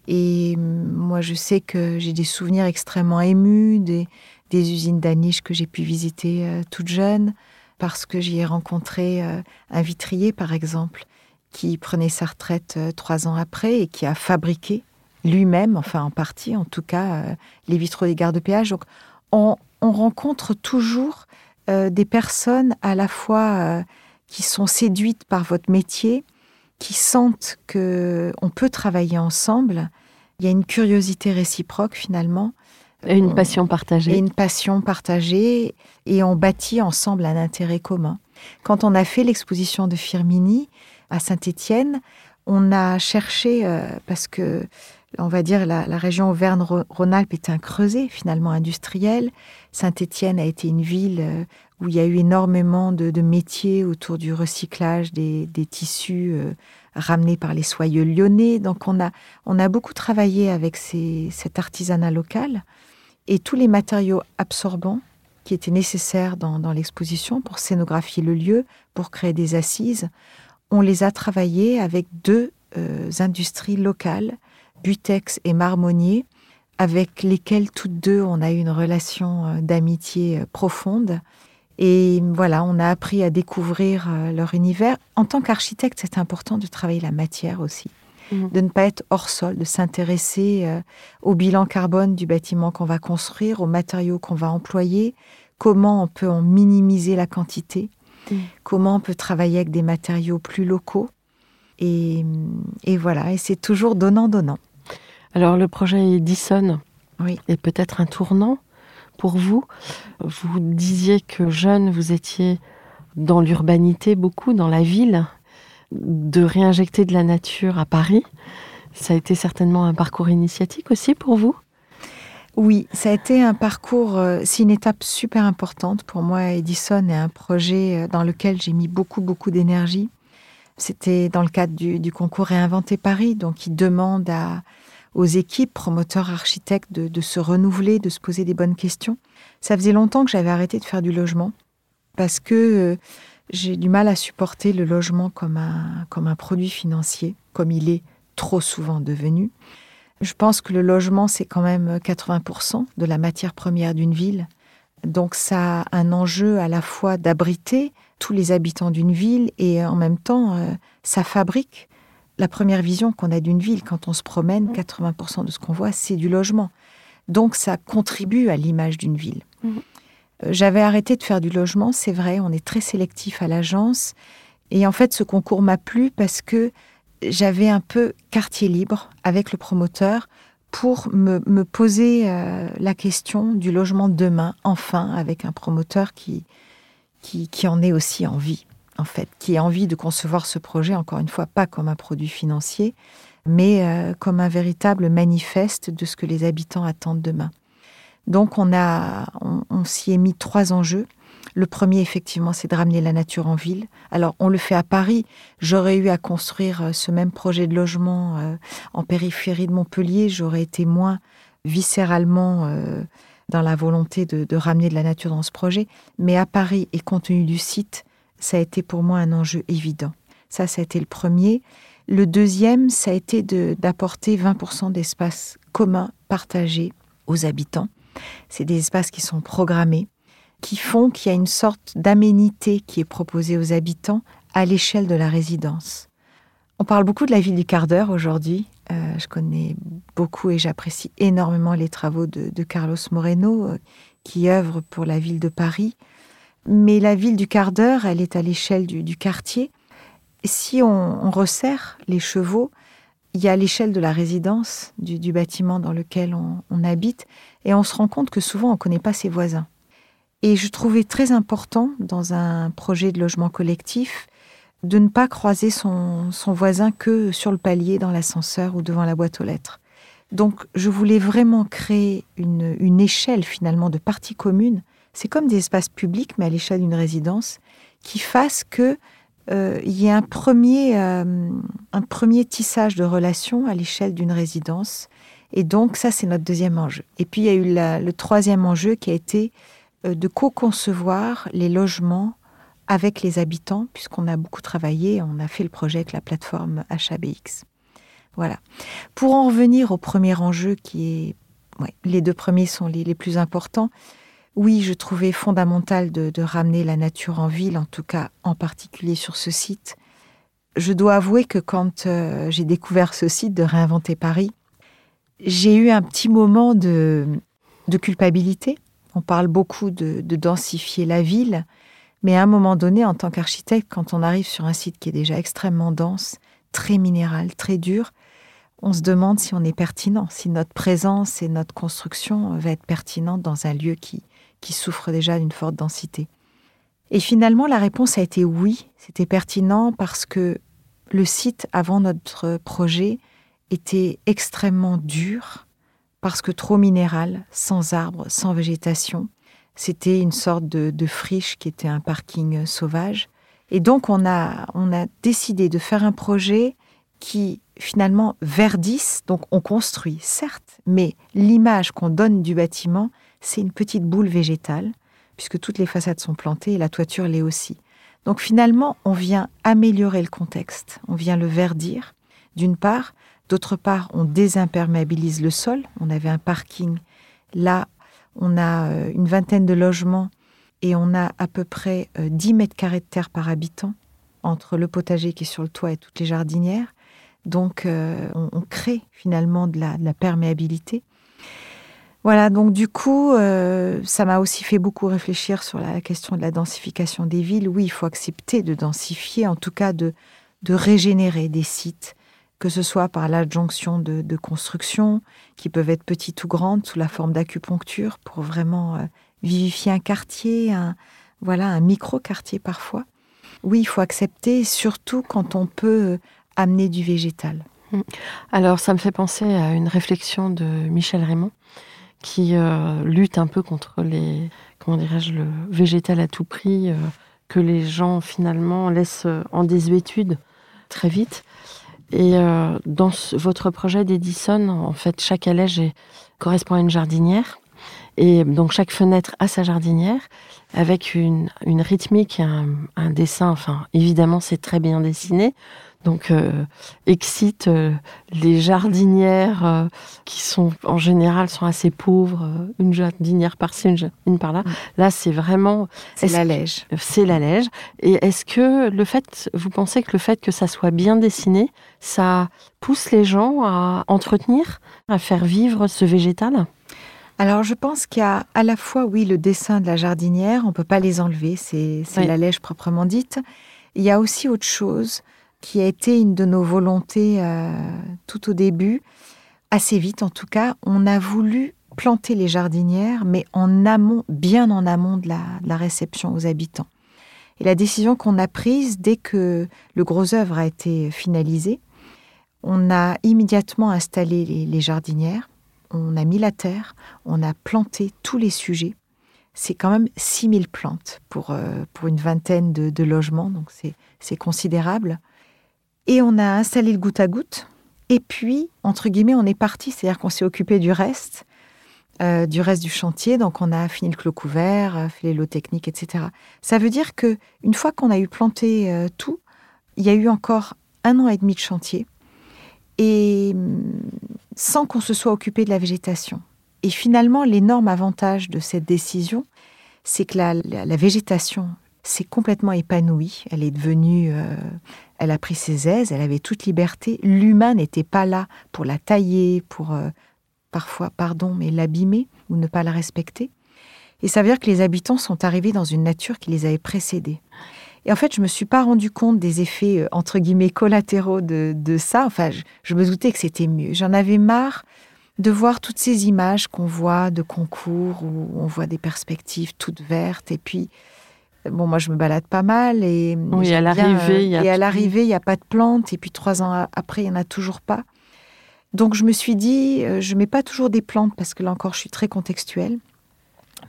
C: Et moi, je sais que j'ai des souvenirs extrêmement émus des, usines d'Aniche que j'ai pu visiter euh, toute jeune, parce que j'y ai rencontré euh, un vitrier, par exemple, qui prenait sa retraite euh, trois ans après et qui a fabriqué lui-même, enfin en partie en tout cas, les vitraux des gares de péage. Donc, on, on rencontre toujours des personnes à la fois qui sont séduites par votre métier, qui sentent que on peut travailler ensemble. Il y a une curiosité réciproque finalement.
B: Et une passion partagée.
C: Et une passion partagée, et on bâtit ensemble un intérêt commun. Quand on a fait l'exposition de Firmini à Saint-Étienne, on a cherché, euh, parce que, on va dire, la, région Auvergne-Rhône-Alpes était un creuset finalement industriel. Saint-Étienne a été une ville euh, où il y a eu énormément de, métiers autour du recyclage des, tissus euh, ramenés par les soyeux lyonnais. Donc on a, on a beaucoup travaillé avec cet artisanat local et tous les matériaux absorbants qui étaient nécessaires dans, l'exposition pour scénographier le lieu, pour créer des assises. On les a travaillés avec deux euh, industries locales, Butex et Marmonnier, avec lesquelles toutes deux on a eu une relation euh, d'amitié profonde. Et voilà, on a appris à découvrir euh, leur univers. En tant qu'architecte, c'est important de travailler la matière aussi, mmh. de ne pas être hors sol, de s'intéresser euh, au bilan carbone du bâtiment qu'on va construire, aux matériaux qu'on va employer, comment on peut en minimiser la quantité, mmh. comment on peut travailler avec des matériaux plus locaux. Et, et voilà, et c'est toujours donnant-donnant.
B: Alors le projet Edison oui. est peut-être un tournant pour vous. Vous disiez que jeune, vous étiez dans l'urbanité beaucoup, dans la ville, de réinjecter de la nature à Paris. Ça a été certainement un parcours initiatique aussi pour vous?
C: Oui, ça a été un parcours, euh, c'est une étape super importante pour moi. Edison est un projet euh, dans lequel j'ai mis beaucoup, beaucoup d'énergie. C'était dans le cadre du, du, concours Réinventer Paris, donc il demande à, aux équipes, promoteurs, architectes, de, se renouveler, de se poser des bonnes questions. Ça faisait longtemps que j'avais arrêté de faire du logement parce que euh, j'ai du mal à supporter le logement comme un, comme un produit financier, comme il est trop souvent devenu. Je pense que le logement, c'est quand même 80% de la matière première d'une ville. Donc ça a un enjeu à la fois d'abriter tous les habitants d'une ville et en même temps, euh, ça fabrique la première vision qu'on a d'une ville quand on se promène, 80% de ce qu'on voit, c'est du logement. Donc ça contribue à l'image d'une ville. Mhm. Euh, j'avais arrêté de faire du logement, c'est vrai, on est très sélectif à l'agence. Et en fait, ce concours m'a plu parce que j'avais un peu quartier libre avec le promoteur pour me, poser euh, la question du logement demain, enfin, avec un promoteur qui, qui, qui en est aussi envie en fait, qui a envie de concevoir ce projet, encore une fois, pas comme un produit financier, mais euh, comme un véritable manifeste de ce que les habitants attendent demain. Donc on, a, on, s'y est mis trois enjeux. Le premier, effectivement, c'est de ramener la nature en ville. Alors, on le fait à Paris. J'aurais eu à construire euh, ce même projet de logement euh, en périphérie de Montpellier. J'aurais été moins viscéralement dans la volonté de, de, ramener de la nature dans ce projet. Mais à Paris, et compte tenu du site, ça a été pour moi un enjeu évident. Ça, ça a été le premier. Le deuxième, ça a été d'apporter 20% d'espaces communs partagés aux habitants. C'est des espaces qui sont programmés, qui font qu'il y a une sorte d'aménité qui est proposée aux habitants à l'échelle de la résidence. On parle beaucoup de la ville du quart d'heure aujourd'hui. Euh, je connais beaucoup et j'apprécie énormément les travaux de, Carlos Moreno, euh, qui œuvre pour la ville de Paris. Mais la ville du quart d'heure, elle est à l'échelle du, quartier. Si on, resserre les chevaux, il y a l'échelle de la résidence, du, bâtiment dans lequel on, habite, et on se rend compte que souvent on ne connaît pas ses voisins. Et je trouvais très important, dans un projet de logement collectif, de ne pas croiser son, voisin que sur le palier, dans l'ascenseur ou devant la boîte aux lettres. Donc je voulais vraiment créer une, une échelle finalement de partie commune c'est comme des espaces publics, mais à l'échelle d'une résidence, qui fassent que euh, y ait un premier, euh, un premier tissage de relations à l'échelle d'une résidence. Et donc, ça, c'est notre deuxième enjeu. Et puis, il y a eu le troisième enjeu qui a été euh, de co-concevoir les logements avec les habitants, puisqu'on a beaucoup travaillé, on a fait le projet avec la plateforme HABX. Voilà. Pour en revenir au premier enjeu, qui est. les deux premiers sont les plus importants oui, je trouvais fondamental de, ramener la nature en ville, en tout cas en particulier sur ce site. Je dois avouer que quand euh, j'ai découvert ce site de Réinventer Paris, j'ai eu un petit moment de, culpabilité. On parle beaucoup de, de, densifier la ville, mais à un moment donné, en tant qu'architecte, quand on arrive sur un site qui est déjà extrêmement dense, très minéral, très dur, on se demande si on est pertinent, si notre présence et notre construction va être pertinente dans un lieu qui, qui souffre déjà d'une forte densité. Et finalement, la réponse a été oui, c'était pertinent parce que le site avant notre projet était extrêmement dur, parce que trop minéral, sans arbres, sans végétation. C'était une sorte de, de, friche qui était un parking sauvage. Et donc on a, on a décidé de faire un projet qui finalement verdissent, donc on construit, certes, mais l'image qu'on donne du bâtiment, c'est une petite boule végétale, puisque toutes les façades sont plantées et la toiture l'est aussi. Donc finalement, on vient améliorer le contexte, on vient le verdir, d'une part, d'autre part, on désimperméabilise le sol, on avait un parking, là, on a euh, une vingtaine de logements et on a à peu près 10 euh, mètres carrés de terre par habitant entre le potager qui est sur le toit et toutes les jardinières. Donc, euh, on, crée finalement de la, perméabilité. Voilà, donc du coup, euh, ça m'a aussi fait beaucoup réfléchir sur la question de la densification des villes. Oui, il faut accepter de densifier, en tout cas de, régénérer des sites, que ce soit par l'adjonction de, de constructions qui peuvent être petites ou grandes, sous la forme d'acupuncture, pour vraiment euh, vivifier un quartier, un, voilà, un micro-quartier parfois. Oui, il faut accepter, surtout quand on peut amener du végétal.
B: Mm. Alors, ça me fait penser à une réflexion de Michel Raymond qui euh, lutte un peu contre les, comment dirais-je, le végétal à tout prix, euh, que les gens finalement laissent euh, en désuétude très vite. Et dans votre projet d'Edison, en fait, chaque allège correspond à une jardinière. Et donc chaque fenêtre a sa jardinière avec une, une rythmique, un, un dessin. Enfin, évidemment, c'est très bien dessiné donc euh, excite euh, les jardinières euh, qui sont en général sont assez pauvres, une jardinière par-ci, une, par-là. Mm. Là, c'est vraiment
C: c'est la lège.
B: C'est la lège. Et est-ce que le fait, vous pensez que le fait que ça soit bien dessiné, ça pousse les gens à entretenir, à faire vivre ce végétal?
C: Alors, je pense qu'il y a à la fois, oui, le dessin de la jardinière, on peut pas les enlever, c'est la lège proprement dite. Il y a aussi autre chose, qui a été une de nos volontés euh, tout au début, assez vite en tout cas. On a voulu planter les jardinières, mais en amont, bien en amont de la, réception aux habitants. Et la décision qu'on a prise dès que le gros œuvre a été finalisé, on a immédiatement installé les, jardinières, on a mis la terre, on a planté tous les sujets. C'est quand même 6000 plantes pour, euh, pour une vingtaine de, de logements, donc c'est considérable. Et on a installé le goutte à goutte. Et puis, entre guillemets, on est parti, c'est-à-dire qu'on s'est occupé du reste, euh, du reste du chantier. Donc, on a fini le clos couvert, euh, fait les lots techniques, etc. Ça veut dire que une fois qu'on a eu planté euh, tout, il y a eu encore un an et demi de chantier, et mm, sans qu'on se soit occupé de la végétation. Et finalement, l'énorme avantage de cette décision, c'est que la, la, végétation s'est complètement épanouie. Elle est devenue, elle a pris ses aises, elle avait toute liberté. L'humain n'était pas là pour la tailler, pour euh, parfois, pardon, mais l'abîmer ou ne pas la respecter. Et ça veut dire que les habitants sont arrivés dans une nature qui les avait précédés. Et en fait, je me suis pas rendu compte des effets euh, entre guillemets collatéraux de, ça. Enfin, je, me doutais que c'était mieux. J'en avais marre de voir toutes ces images qu'on voit de concours où on voit des perspectives toutes vertes et puis Bon, moi, je me balade pas mal. Et
B: oui, à l'arrivée, il y a.
C: Et à l'arrivée, il n'y a pas de plantes. Et puis, trois ans après, il n'y en a toujours pas. Donc, je me suis dit, euh, je mets pas toujours des plantes parce que là encore, je suis très contextuelle.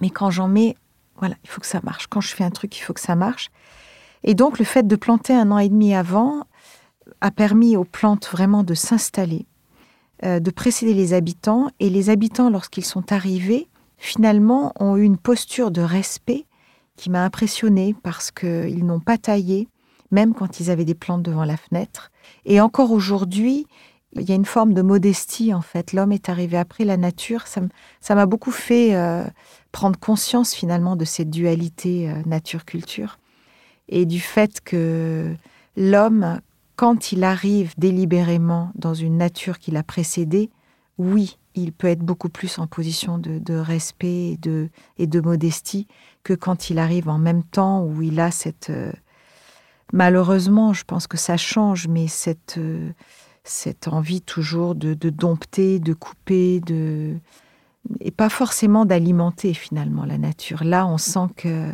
C: Mais quand j'en mets, voilà, il faut que ça marche. Quand je fais un truc, il faut que ça marche. Et donc, le fait de planter un an et demi avant a permis aux plantes vraiment de s'installer, euh, de précéder les habitants. Et les habitants, lorsqu'ils sont arrivés, finalement, ont eu une posture de respect qui m'a impressionnée parce qu'ils n'ont pas taillé, même quand ils avaient des plantes devant la fenêtre. Et encore aujourd'hui, il y a une forme de modestie en fait. L'homme est arrivé après la nature. Ça m'a beaucoup fait euh, prendre conscience finalement de cette dualité euh, nature-culture et du fait que l'homme, quand il arrive délibérément dans une nature qui l'a précédé, oui, il peut être beaucoup plus en position de, respect et de, et de, modestie que quand il arrive en même temps où il a cette... Euh, malheureusement, je pense que ça change, mais cette, euh, cette envie toujours de, de dompter, de couper, de et pas forcément d'alimenter finalement la nature. Là, on sent que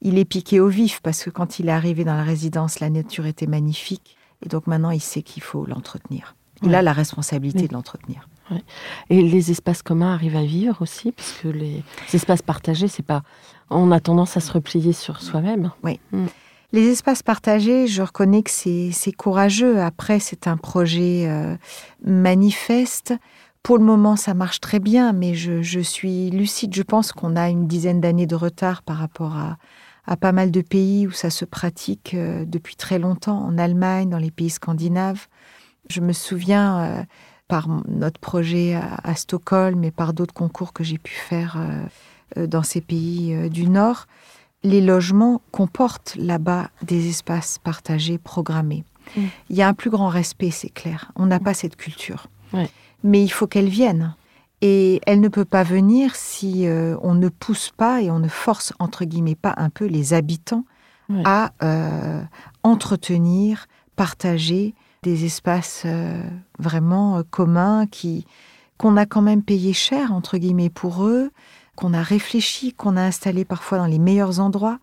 C: il est piqué au vif parce que quand il est arrivé dans la résidence, la nature était magnifique et donc maintenant il sait qu'il faut l'entretenir. Il
B: Ouais.
C: a la responsabilité de l'entretenir.
B: Et les espaces communs arrivent à vivre aussi, parce que les espaces partagés, c'est pas. On a tendance à se replier sur soi-même.
C: Les espaces partagés, je reconnais que c'est c'est courageux. Après, c'est un projet euh, manifeste. Pour le moment, ça marche très bien, mais je, je suis lucide. Je pense qu'on a une dizaine d'années de retard par rapport à, à pas mal de pays où ça se pratique euh, depuis très longtemps, en Allemagne, dans les pays scandinaves. Je me souviens, euh, par notre projet à, à Stockholm et par d'autres concours que j'ai pu faire euh, euh, dans ces pays euh, du Nord, les logements comportent là-bas des espaces partagés programmés.
B: Mm.
C: Il y a un plus grand respect, c'est clair. On n'a pas cette culture.
B: Ouais.
C: Mais il faut qu'elle vienne. Et elle ne peut pas venir si euh, on ne pousse pas et on ne force, entre guillemets, pas un peu les habitants à euh, entretenir, partager des espaces euh, vraiment euh, communs qui qu'on a quand même payé cher, entre guillemets, pour eux, qu'on a réfléchi, qu'on a installé parfois dans les meilleurs endroits.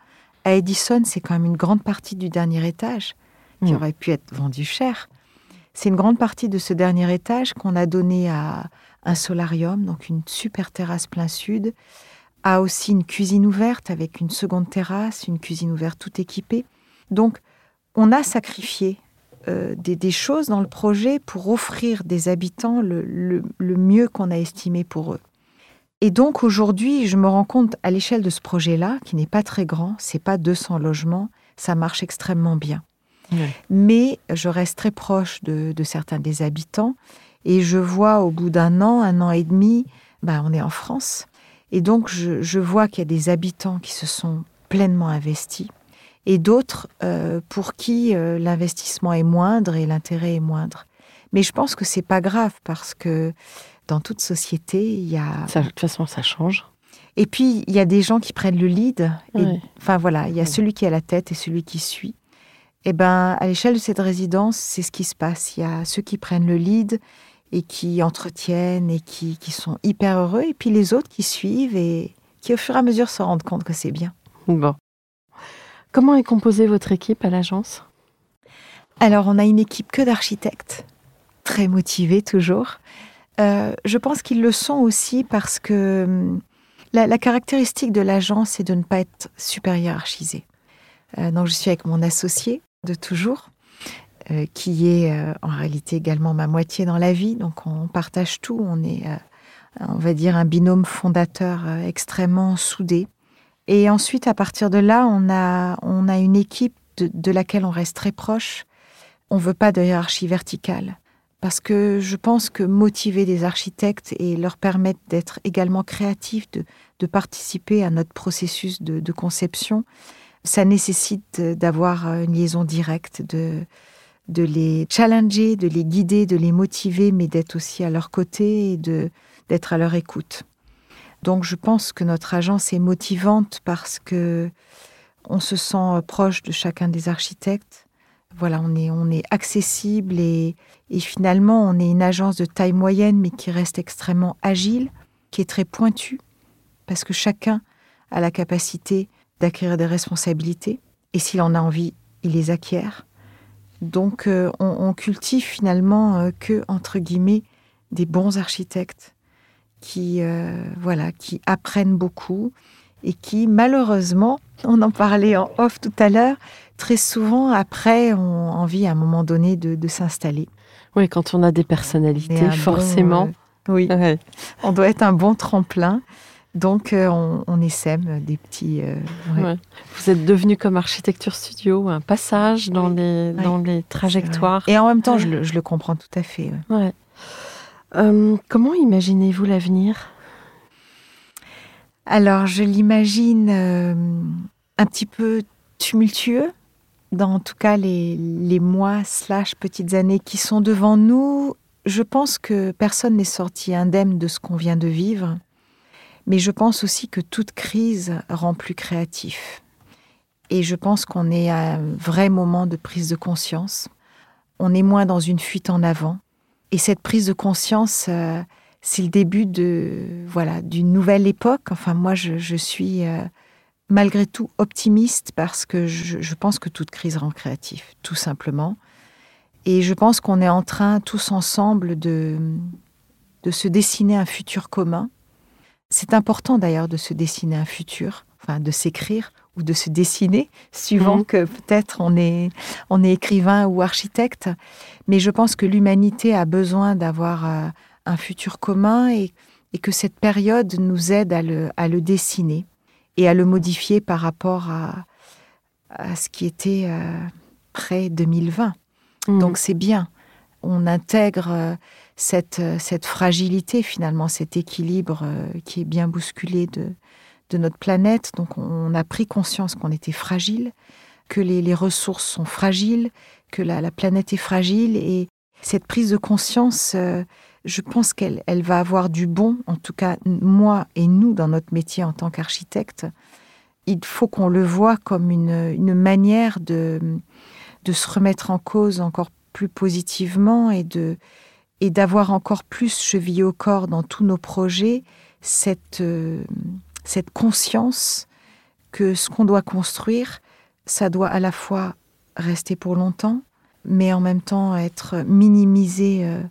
C: À Edison, c'est quand même une grande partie du dernier étage qui
B: Mm.
C: aurait pu être vendu cher. C'est une grande partie de ce dernier étage qu'on a donné à un solarium, donc une super terrasse plein sud, a aussi une cuisine ouverte avec une seconde terrasse, une cuisine ouverte tout équipée. Donc, on a sacrifié euh, des, des choses dans le projet pour offrir des habitants le, le- le mieux qu'on a estimé pour eux. Et donc aujourd'hui, je me rends compte à l'échelle de ce projet-là, qui n'est pas très grand, c'est pas 200 logements, ça marche extrêmement bien. Mais je reste très proche de, de certains des habitants et je vois au bout d'un an, un an et demi, bah, on est en France. Et donc je, je vois qu'il y a des habitants qui se sont pleinement investis et d'autres euh, pour qui euh, l'investissement est moindre et l'intérêt est moindre. Mais je pense que c'est pas grave parce que dans toute société, il y a
B: Ça, de toute façon, ça change.
C: et puis, il y a des gens qui prennent le lead. Et. Enfin, voilà, il y a
B: Ouais.
C: celui qui est à la tête et celui qui suit. Et ben, à l'échelle de cette résidence, c'est ce qui se passe. Il y a ceux qui prennent le lead et qui entretiennent et qui, qui sont hyper heureux. Et puis les autres qui suivent et qui, au fur et à mesure, se rendent compte que c'est bien.
B: Bon. Comment est composée votre équipe à l'agence?
C: Alors, on a une équipe que d'architectes, très motivés toujours. Euh, je pense qu'ils le sont aussi parce que hum, la, caractéristique de l'agence, c'est de ne pas être super. Euh, donc, je suis avec mon associé de toujours, euh, qui est en réalité également ma moitié dans la vie. Donc, on partage tout. On est, on va dire, un binôme fondateur extrêmement soudé. Et ensuite, à partir de là, on a, on a une équipe de, de laquelle on reste très proche. On veut pas de hiérarchie verticale. Parce que je pense que motiver des architectes et leur permettre d'être également créatifs, de, de participer à notre processus de, de conception, ça nécessite d'avoir une liaison directe, de, de les challenger, de les guider, de les motiver, mais d'être aussi à leur côté et d'être à leur écoute. Donc je pense que notre agence est motivante parce que on se sent proche de chacun des architectes. Voilà, on est, on est accessible et, finalement on est une agence de taille moyenne mais qui reste extrêmement agile, qui est très pointue parce que chacun a la capacité d'acquérir des responsabilités et s'il en a envie, il les acquiert. Donc euh, on, on cultive finalement euh, que entre guillemets des bons architectes qui euh, voilà qui apprennent beaucoup et qui malheureusement, (laughs) on en parlait en off tout à l'heure, très souvent après ont envie à un moment donné de, de s'installer.
B: Oui, quand on a des personnalités,
C: bon,
B: forcément.
C: euh, oui,
B: Ouais.
C: on doit être un bon tremplin. Donc euh, on, on essaime des petits. euh, ouais.
B: Ouais. Vous êtes devenu comme architecture studio, un passage dans, les,
C: Oui.
B: dans les trajectoires.
C: Et en même temps,
B: Ouais.
C: je le, je le comprends tout à fait. ouais.
B: Euh, comment imaginez-vous l'avenir?
C: Alors, je l'imagine euh, un petit peu tumultueux, dans en tout cas les, les mois slash petites années qui sont devant nous. Je pense que personne n'est sorti indemne de ce qu'on vient de vivre, mais je pense aussi que toute crise rend plus créatif. Et je pense qu'on est à un vrai moment de prise de conscience. On est moins dans une fuite en avant. Et cette prise de conscience, euh, c'est le début de voilà d'une nouvelle époque. Enfin, moi, je, suis euh, malgré tout optimiste parce que je, pense que toute crise rend créatif, tout simplement. Et je pense qu'on est en train, tous ensemble, de, de se dessiner un futur commun. C'est important d'ailleurs de se dessiner un futur, enfin de s'écrire ou de se dessiner, suivant mhm. que peut-être on est, on est écrivain ou architecte. Mais je pense que l'humanité a besoin d'avoir euh, un futur commun et, que cette période nous aide à le, à le, dessiner et à le modifier par rapport à, à ce qui était euh, près 2020. Mmh. Donc c'est bien. On intègre euh, cette, cette fragilité finalement, cet équilibre qui est bien bousculé de, de notre planète. Donc on a pris conscience qu'on était fragile, que les, ressources sont fragiles, que la, la, planète est fragile et cette prise de conscience je pense qu'elle elle va avoir du bon, en tout cas moi et nous dans notre métier en tant qu'architecte. Il faut qu'on le voit comme une, manière de, se remettre en cause encore plus positivement et de et d'avoir encore plus chevillé au corps dans tous nos projets cette, cette conscience que ce qu'on doit construire, ça doit à la fois rester pour longtemps, mais en même temps être minimisé euh,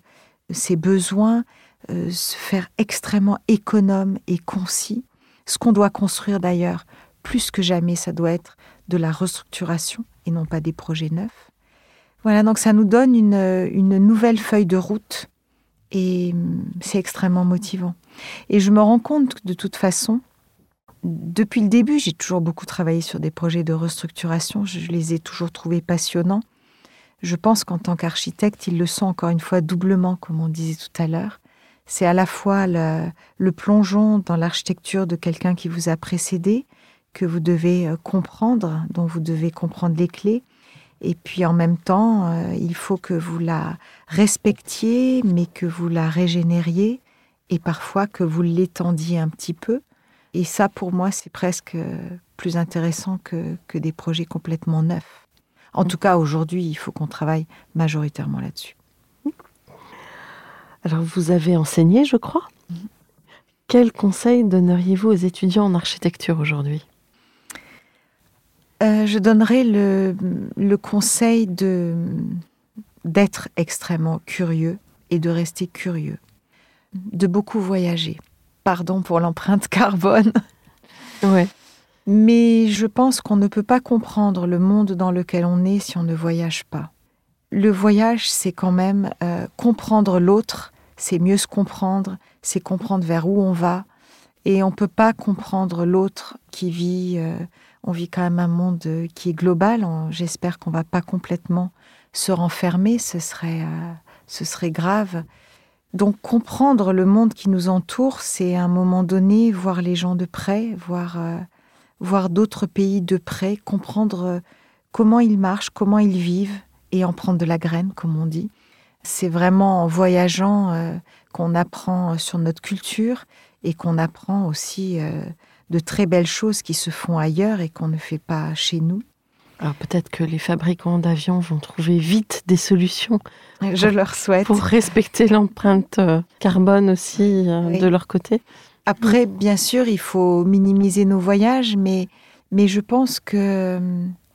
C: ses besoins, euh, se faire extrêmement économe et concis. Ce qu'on doit construire d'ailleurs, plus que jamais, ça doit être de la restructuration et non pas des projets neufs. Voilà, donc ça nous donne une, une nouvelle feuille de route et hum, c'est extrêmement motivant. Et je me rends compte de toute façon, depuis le début, j'ai toujours beaucoup travaillé sur des projets de restructuration, je les ai toujours trouvés passionnants. Je pense qu'en tant qu'architecte, ils le sont encore une fois doublement, comme on disait tout à l'heure. C'est à la fois le, plongeon dans l'architecture de quelqu'un qui vous a précédé, que vous devez euh, comprendre, dont vous devez comprendre les clés. Et puis en même temps, euh, il faut que vous la respectiez, mais que vous la régénériez, et parfois que vous l'étendiez un petit peu. Et ça, pour moi, c'est presque euh, plus intéressant que des projets complètement neufs. En tout cas, aujourd'hui, il faut qu'on travaille majoritairement là-dessus.
B: Alors, vous avez enseigné, je crois. Quel conseil donneriez-vous aux étudiants en architecture aujourd'hui?
C: Euh, Je donnerais le, le conseil de d'être extrêmement curieux et de rester curieux, de beaucoup voyager. Pardon pour l'empreinte carbone. (laughs)
B: Ouais.
C: Mais je pense qu'on ne peut pas comprendre le monde dans lequel on est si on ne voyage pas. Le voyage, c'est quand même euh, comprendre l'autre, c'est mieux se comprendre, c'est comprendre vers où on va. Et on ne peut pas comprendre l'autre qui vit, euh, on vit quand même un monde qui est global. J'espère qu'on ne va pas complètement se renfermer, ce serait, euh, ce serait grave. Donc comprendre le monde qui nous entoure, c'est à un moment donné voir les gens de près, voir voir d'autres pays de près, comprendre euh, comment ils marchent, comment ils vivent et en prendre de la graine, comme on dit. C'est vraiment en voyageant euh, qu'on apprend sur notre culture et qu'on apprend aussi euh, de très belles choses qui se font ailleurs et qu'on ne fait pas chez nous.
B: Alors peut-être que les fabricants d'avions vont trouver vite des solutions.
C: Je leur souhaite.
B: Pour respecter l'empreinte carbone aussi de leur côté.
C: Après, bien sûr, il faut minimiser nos voyages, mais, mais je pense que...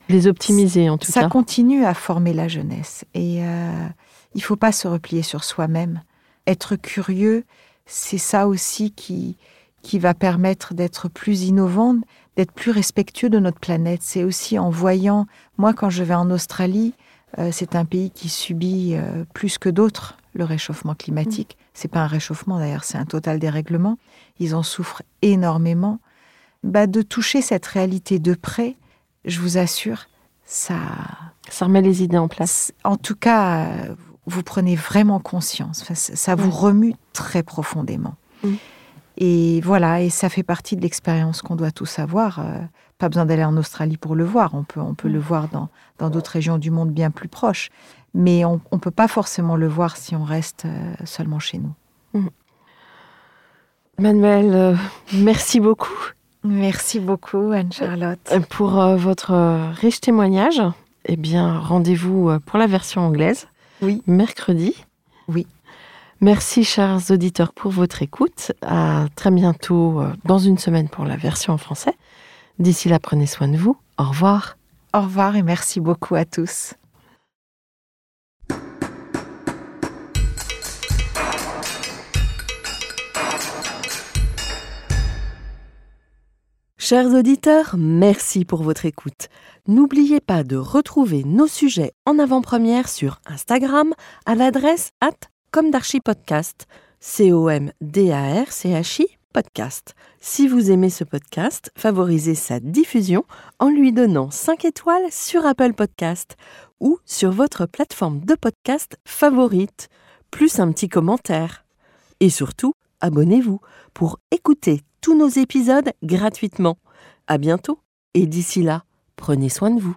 B: Les optimiser, en tout
C: ça
B: cas.
C: Ça continue à former la jeunesse. Et euh, il ne faut pas se replier sur soi-même. Être curieux, c'est ça aussi qui, qui va permettre d'être plus innovant, d'être plus respectueux de notre planète. C'est aussi en voyant... Moi, quand je vais en Australie, euh, c'est un pays qui subit euh, plus que d'autres le réchauffement climatique. C'est pas un réchauffement d'ailleurs, c'est un total dérèglement. Ils en souffrent énormément. Bah, de toucher cette réalité de près, je vous assure, ça.
B: Ça remet les idées en place.
C: En tout cas, vous prenez vraiment conscience. ça vous remue très profondément. Mm. Et voilà, et ça fait partie de l'expérience qu'on doit tous avoir. Euh, pas besoin d'aller en Australie pour le voir. On peut, on peut le mm. voir dans d'autres régions du monde bien plus proches. Mais on ne peut pas forcément le voir si on reste euh, seulement chez nous. Mm.
B: Manuel, euh, merci beaucoup.
C: Merci beaucoup, Anne-Charlotte.
B: Euh, pour votre riche témoignage, eh bien, rendez-vous pour la version anglaise.
C: Oui.
B: Mercredi.
C: Oui.
B: Merci chers auditeurs pour votre écoute. À très bientôt euh, dans une semaine pour la version en français. D'ici là, prenez soin de vous. Au revoir.
C: Au revoir et merci beaucoup à tous.
B: Chers auditeurs, merci pour votre écoute. N'oubliez pas de retrouver nos sujets en avant-première sur Instagram à l'adresse at comdarchipodcast, C-O-M-D-A-R-C-H-I podcast. Si vous aimez ce podcast, favorisez sa diffusion en lui donnant 5 étoiles sur Apple Podcast ou sur votre plateforme de podcast favorite, plus un petit commentaire. Et surtout, abonnez-vous pour écouter tous nos épisodes gratuitement. À bientôt et d'ici là, prenez soin de vous.